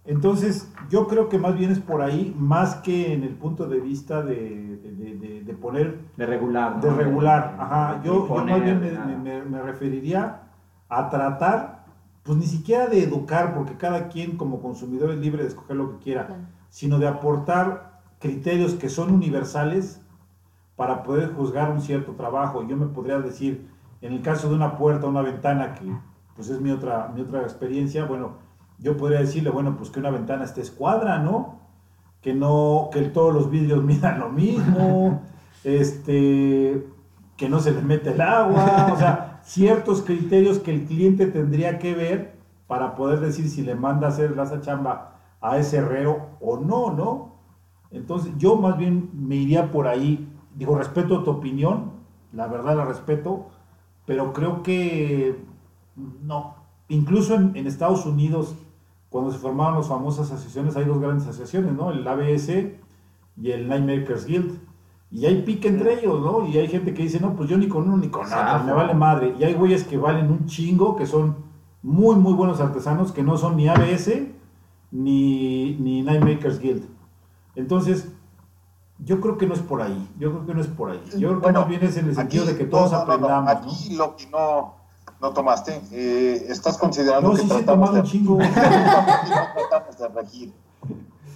Entonces, yo creo que más bien es por ahí, más que en el punto de vista de, de- de- poner De regular. ¿no? de regular, ajá. Yo, yo más bien me, me- me- me referiría a tratar, pues ni siquiera de educar, porque cada quien como consumidor es libre de escoger lo que quiera, Claro. sino de aportar criterios que son universales para poder juzgar un cierto trabajo. Yo me podría decir, en el caso de una puerta, una ventana, que pues es mi otra, mi otra experiencia, bueno, yo podría decirle, bueno, pues que una ventana esté escuadra, ¿no? Que no, que todos los vidrios midan lo mismo, este, que no se le mete el agua, o sea, ciertos criterios que el cliente tendría que ver para poder decir si le manda a hacer esa chamba a ese herrero o no, ¿no? Entonces, yo más bien me iría por ahí. Digo, respeto tu opinión, la verdad la respeto, pero creo que no. Incluso en, en Estados Unidos, cuando se formaban las famosas asociaciones, hay dos grandes asociaciones, ¿no? El ABS y el Night Makers Guild. Y hay pique entre ellos, ¿no? Y hay gente que dice, no, pues yo ni con uno ni con nada, Zafo. me vale madre. Y hay güeyes que valen un chingo, que son muy, muy buenos artesanos, que no son ni ABS ni, ni Night Makers Guild. Entonces, yo creo que no es por ahí. Yo creo que no es por ahí. Yo creo que Bueno, más bien es en el sentido Aquí- de que todos no, no, no, aprendamos, ¿no? Aquí lo que no, no tomaste, eh, estás considerando No, que sí, tratamos de, chingo. tratamos de regir.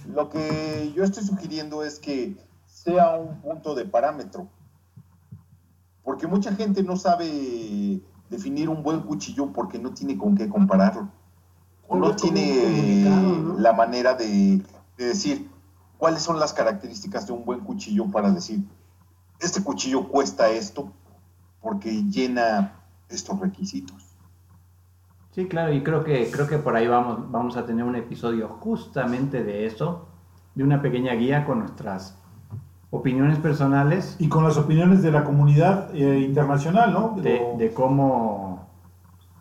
Lo que yo estoy sugiriendo es que sea un punto de parámetro. Porque mucha gente no sabe definir un buen cuchillo porque no tiene con qué compararlo. O no tiene la manera de, de decir cuáles son las características de un buen cuchillo para decir, este cuchillo cuesta esto porque llena estos requisitos. Sí, claro, y creo que, creo que por ahí vamos, vamos a tener un episodio justamente de eso, de una pequeña guía con nuestras opiniones personales Y con las opiniones de la comunidad eh, internacional, ¿no? de, Digo, de cómo,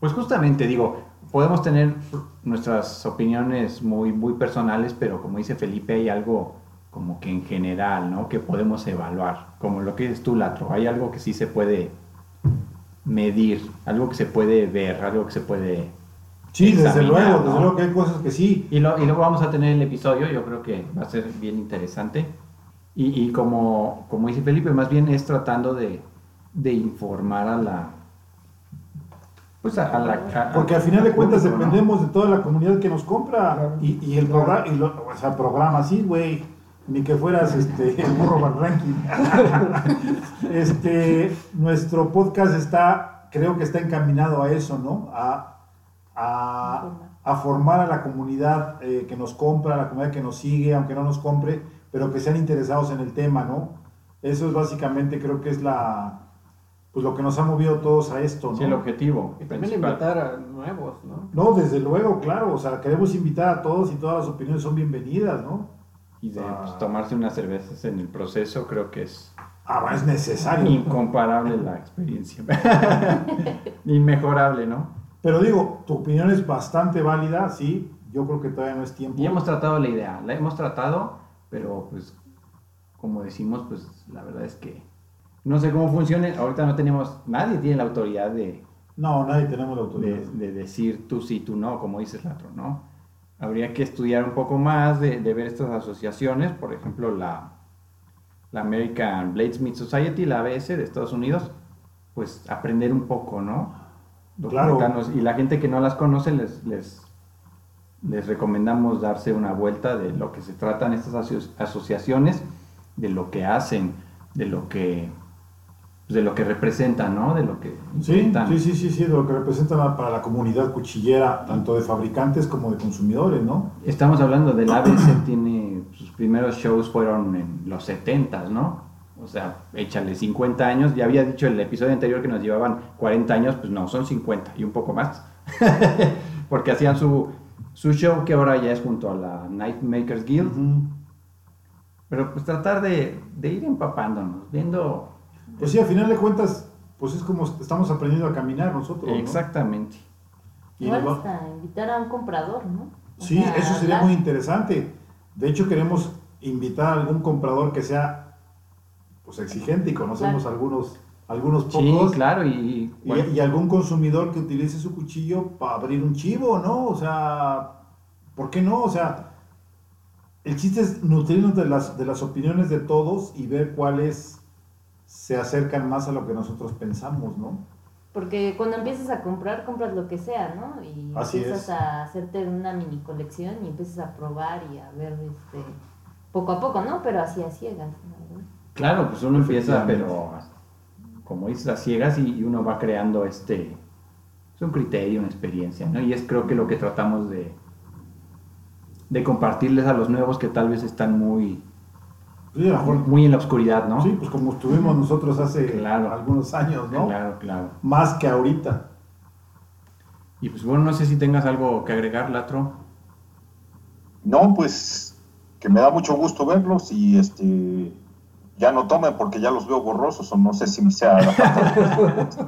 pues justamente digo, podemos tener nuestras opiniones muy, muy personales, pero como dice Felipe, hay algo como que en general, ¿no? Que podemos evaluar, como lo que dices tú, Latro, hay algo que sí se puede medir, algo que se puede ver, algo que se puede... sí, desde luego, ¿no? desde luego que hay cosas que sí. Y, lo- y luego vamos a tener el episodio, yo creo que va a ser bien interesante. Y, y como, como dice Felipe, más bien es tratando de, de informar a la... Pues a, a la... a- Porque al final de cuentas público, ¿no? dependemos de toda la comunidad que nos compra. Claro. Y, y el programa, y lo- o sea, el programa, sí, güey. Ni que fueras este, el burro Ranking. este, nuestro podcast está, creo que está encaminado a eso, ¿no? A, a, a formar a la comunidad eh, que nos compra, a la comunidad que nos sigue, aunque no nos compre, pero que sean interesados en el tema, ¿no? Eso es básicamente, creo que es la, pues lo que nos ha movido todos a esto, ¿no? Sí, el objetivo Y también principal. invitar a nuevos, ¿no? No, desde luego, claro, o sea, queremos invitar a todos y todas las opiniones son bienvenidas, ¿no? Y de Ah. pues, tomarse unas cervezas en el proceso, creo que es Ah, es necesario. incomparable la experiencia. Inmejorable, ¿no? Pero digo, tu opinión es bastante válida, sí, yo creo que todavía no es tiempo. Y hemos tratado la idea, la hemos tratado, pero pues, como decimos, pues la verdad es que no sé cómo funcione. Ahorita no tenemos, nadie tiene la autoridad de, No, nadie tenemos la autoridad. de, de decir tú sí, tú no, como dices Latro, ¿no? Habría que estudiar un poco más, de, de ver estas asociaciones, por ejemplo, la, la American Bladesmith Society, la ABS de Estados Unidos, pues aprender un poco, ¿no? Claro. Y la gente que no las conoce, les, les, les recomendamos darse una vuelta de lo que se tratan estas aso- asociaciones, de lo que hacen, de lo que, de lo que representan, ¿no? De lo que Sí, sí, sí, sí, sí, de lo que representan para la comunidad cuchillera, tanto de fabricantes como de consumidores, ¿no? Estamos hablando del ABC, tiene sus primeros shows fueron en los 70, ¿no? O sea, échale 50 años. Ya había dicho el episodio anterior que nos llevaban 40 años, pues no, son 50 y un poco más. Porque hacían su, su show que ahora ya es junto a la Night Makers Guild. Ujú. Pero pues tratar de, de ir empapándonos, viendo Pues sí, a final de cuentas, pues es como estamos aprendiendo a caminar nosotros. ¿no? exactamente. Y va- hasta invitar a un comprador, ¿no? O Sí, sea, eso sería hablar. muy interesante. De hecho, queremos invitar a algún comprador que sea pues exigente y conocemos Claro. algunos, algunos Sí, pocos. claro, y, Y, y algún consumidor que utilice su cuchillo para abrir un chivo, ¿no? O sea, ¿por qué no? O sea, el chiste es nutrirnos de las, de las opiniones de todos y ver cuáles se acercan más a lo que nosotros pensamos, ¿no? Porque cuando empiezas a comprar, compras lo que sea, ¿no? Y Así empiezas es. a hacerte una mini colección y empiezas a probar y a ver este poco a poco, ¿no? Pero así a ciegas, ¿no? Claro, pues uno empieza, pero como dices, a ciegas y, y uno va creando este, es un criterio, una experiencia, ¿no? Y es creo que lo que tratamos de, de compartirles a los nuevos que tal vez están muy, Sí, a lo mejor- muy en la oscuridad, ¿no? sí, pues como estuvimos nosotros hace Claro. algunos años, ¿no? Claro, claro. Más que ahorita. Y pues bueno, no sé si tengas algo que agregar, Latro. No, pues que me da mucho gusto verlos y este ya no tomen porque ya los veo borrosos o no sé si sea la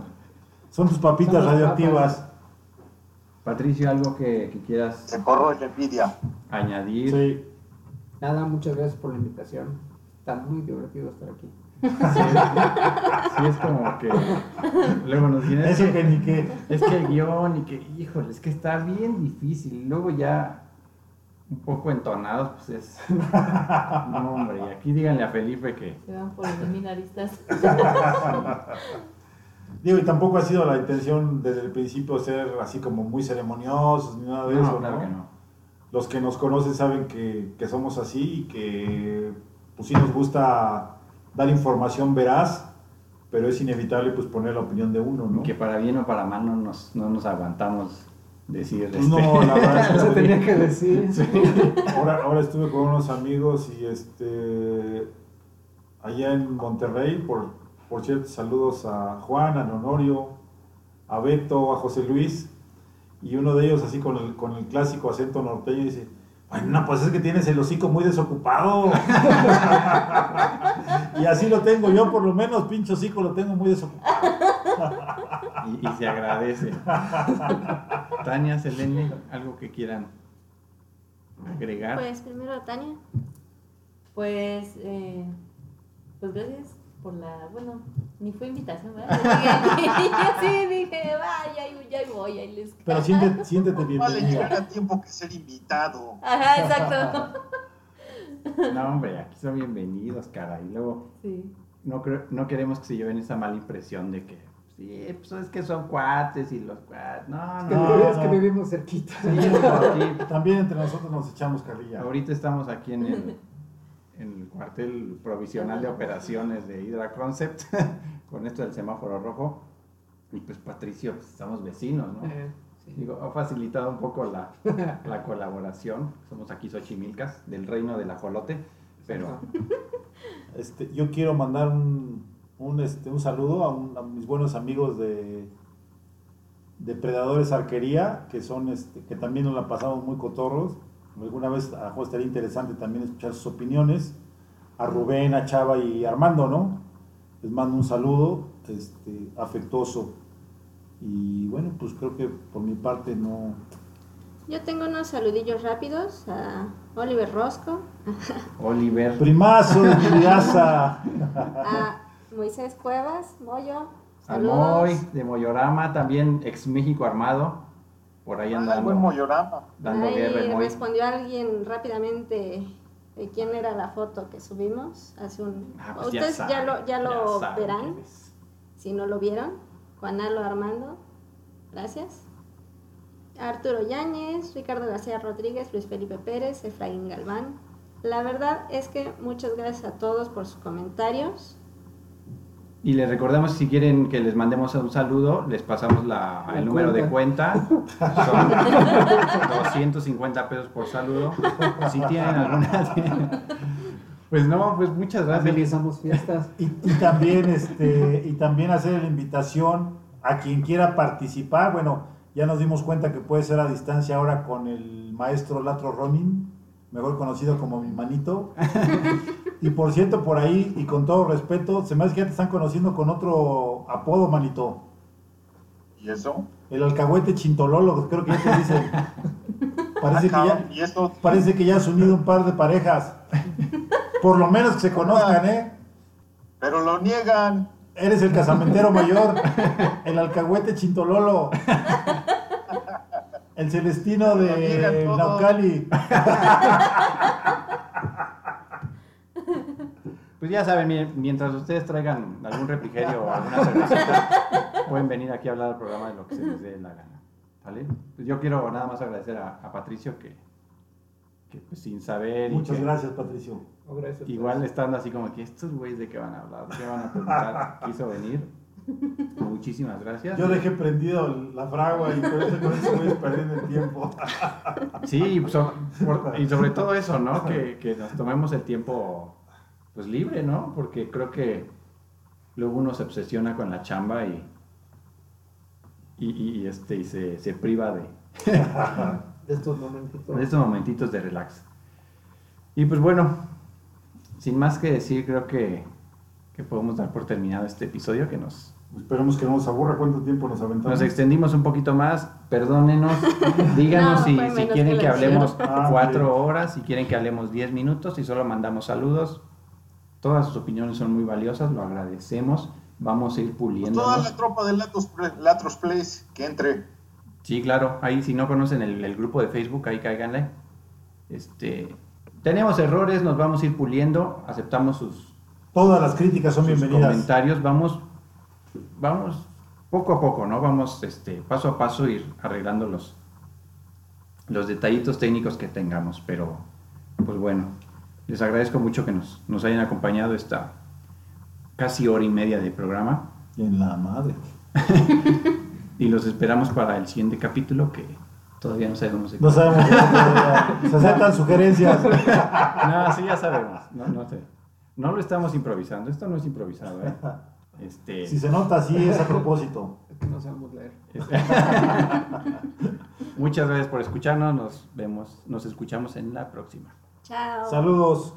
Son tus papitas Son radioactivas. Patricio, algo que, que quieras se corroe envidia. añadir. Sí. Nada, muchas gracias por la invitación. Está muy divertido estar aquí. Sí, es como que luego nos dicen, es Eso que, que ni que. es que el guion y que, híjole, es que está bien difícil. Luego ya un poco entonados, pues es... No, hombre, y aquí díganle a Felipe que... Se van por seminaristas. Digo, y tampoco ha sido la intención desde el principio ser así como muy ceremoniosos ni nada de No, eso, claro ¿no? que no. Los que nos conocen saben que, que somos así y que pues sí nos gusta dar información veraz, pero es inevitable pues poner la opinión de uno, ¿no? Que para bien o para mal no nos, no nos aguantamos decir... Pues este, no, la verdad es que Eso no. tenía que decir. Ahora, ahora estuve con unos amigos y este allá en Monterrey, por, por cierto, saludos a Juan, a Honorio, a Beto, a José Luis, y uno de ellos así con el, con el clásico acento norteño dice, bueno, no, pues es que tienes el hocico muy desocupado. y así lo tengo yo, por lo menos, pinche hocico lo tengo muy desocupado. y, y se agradece. Tania, Selene, algo que quieran agregar. Pues primero Tania. Pues, eh, pues gracias por la, bueno, ni fue invitación, ¿verdad? Yo, sí dije, vaya, ya voy, ahí les Pero siéntete, siéntete Vale, bienvenida. llega tiempo que ser invitado. Ajá, exacto. No, hombre, aquí son bienvenidos, cara. Y luego Sí. no, creo- no queremos que se lleven esa mala impresión de que, sí, pues es que son cuates y los cuates. No, Es que, no. es que vivimos cerquita. Sí, aquí- También entre nosotros nos echamos carrilla. ahorita estamos aquí en el, en el cuartel provisional de operaciones de Hydra Concept, con esto del semáforo rojo. Y pues Patricio, pues, estamos vecinos, ¿no? Eh, sí. Digo, ha facilitado un poco la, la colaboración. Somos aquí Xochimilcas, del reino del ajolote, pero Este, yo quiero mandar un, un, este, un saludo a, un- a mis buenos amigos de Depredadores Arquería, que son este, que también nos la pasamos muy cotorros. Alguna vez a lo mejor estaría interesante también escuchar sus opiniones. A Rubén, a Chava y a Armando, ¿no? Les mando un saludo este, afectuoso. Y bueno, pues creo que por mi parte no. Yo tengo unos saludillos rápidos a Oliver Rosco, Oliver, Primazo de mi casa. a Moisés Cuevas, Moyo. al Saludos. Moy, de Moyorama, también ex México Armado, por ahí Ah, el andando, buen Moyorama. dando Ahí guerra respondió alguien rápidamente de quién era la foto que subimos hace un... Ah, pues Ustedes ya, saben, lo, ya lo saben verán, si no lo vieron. Juanalo Armando, gracias. Arturo Yáñez, Ricardo García Rodríguez, Luis Felipe Pérez, Efraín Galván. La verdad es que muchas gracias a todos por sus comentarios. Y les recordamos si quieren que les mandemos un saludo, les pasamos la- La el número de cuenta. Son 250 pesos por saludo. Si tienen alguna. Pues no, pues muchas gracias. Amenizamos fiestas. Y, y también este y también hacer la invitación a quien quiera participar. Bueno, ya nos dimos cuenta que puede ser a distancia ahora con el maestro Latro Ronin, mejor conocido como mi manito. Y por cierto, por ahí, y con todo respeto, se me hace que ya te están conociendo con otro apodo, manito. ¿Y eso? El alcahuete chintololo, creo que ya te dicen. Parece que Ah, ya, cabrón, ¿Y eso? parece que ya has unido un par de parejas. Por lo menos que se conozcan, ¿eh? Pero lo niegan. Eres el casamentero mayor, el alcahuete chintololo, el celestino de. Naucali. Pues ya saben, miren, mientras ustedes traigan algún refrigerio o alguna cervecita, pueden venir aquí a hablar al programa de lo que se les dé la gana. ¿Vale? Pues yo quiero nada más agradecer a, a Patricio que, que pues, sin saber y Muchas que gracias, Patricio. Oh, gracias. igual estando así como que estos güeyes de qué van a hablar, qué van a preguntar, quiso venir. Muchísimas gracias. Yo dejé prendido la fragua y por eso con eso voy perdiendo el tiempo. Sí, y so- por- y sobre todo eso, ¿no? Que, que nos tomemos el tiempo pues libre, ¿no? Porque creo que luego uno se obsesiona con la chamba y, y, y- y, este, y se, se priva de, De estos momentitos. de estos momentitos de relax. Y pues bueno, sin más que decir, creo que, que podemos dar por terminado este episodio que nos, Esperemos que no nos aburra cuánto tiempo nos aventamos. Nos extendimos un poquito más, perdónenos. Díganos No, si, si quieren que que hablemos Ah, cuatro bien. horas, si quieren que hablemos diez minutos y solo mandamos saludos. Todas sus opiniones son muy valiosas, lo agradecemos. Vamos a ir puliendo. Toda la tropa de Latros, Latros Place que entre. Sí, claro. Ahí si no conocen el, el grupo de Facebook, ahí cáiganle. Este, tenemos errores, nos vamos a ir puliendo, aceptamos sus, Todas las críticas son sus bienvenidas. comentarios, vamos, vamos poco a poco, ¿no? Vamos este, paso a paso ir arreglando los, los detallitos técnicos que tengamos, pero pues bueno, les agradezco mucho que nos, nos hayan acompañado esta casi hora y media de programa En la madre. y los esperamos para el siguiente capítulo que todavía no sabemos de No sabemos. Se aceptan sugerencias. No, sí, ya sabemos. No, no, sé. no lo estamos improvisando. Esto no es improvisado, ¿eh? Este, Si se nota así es a propósito. Que no sabemos leer. este- Muchas gracias por escucharnos. Nos vemos, nos escuchamos en la próxima. Chao. Saludos.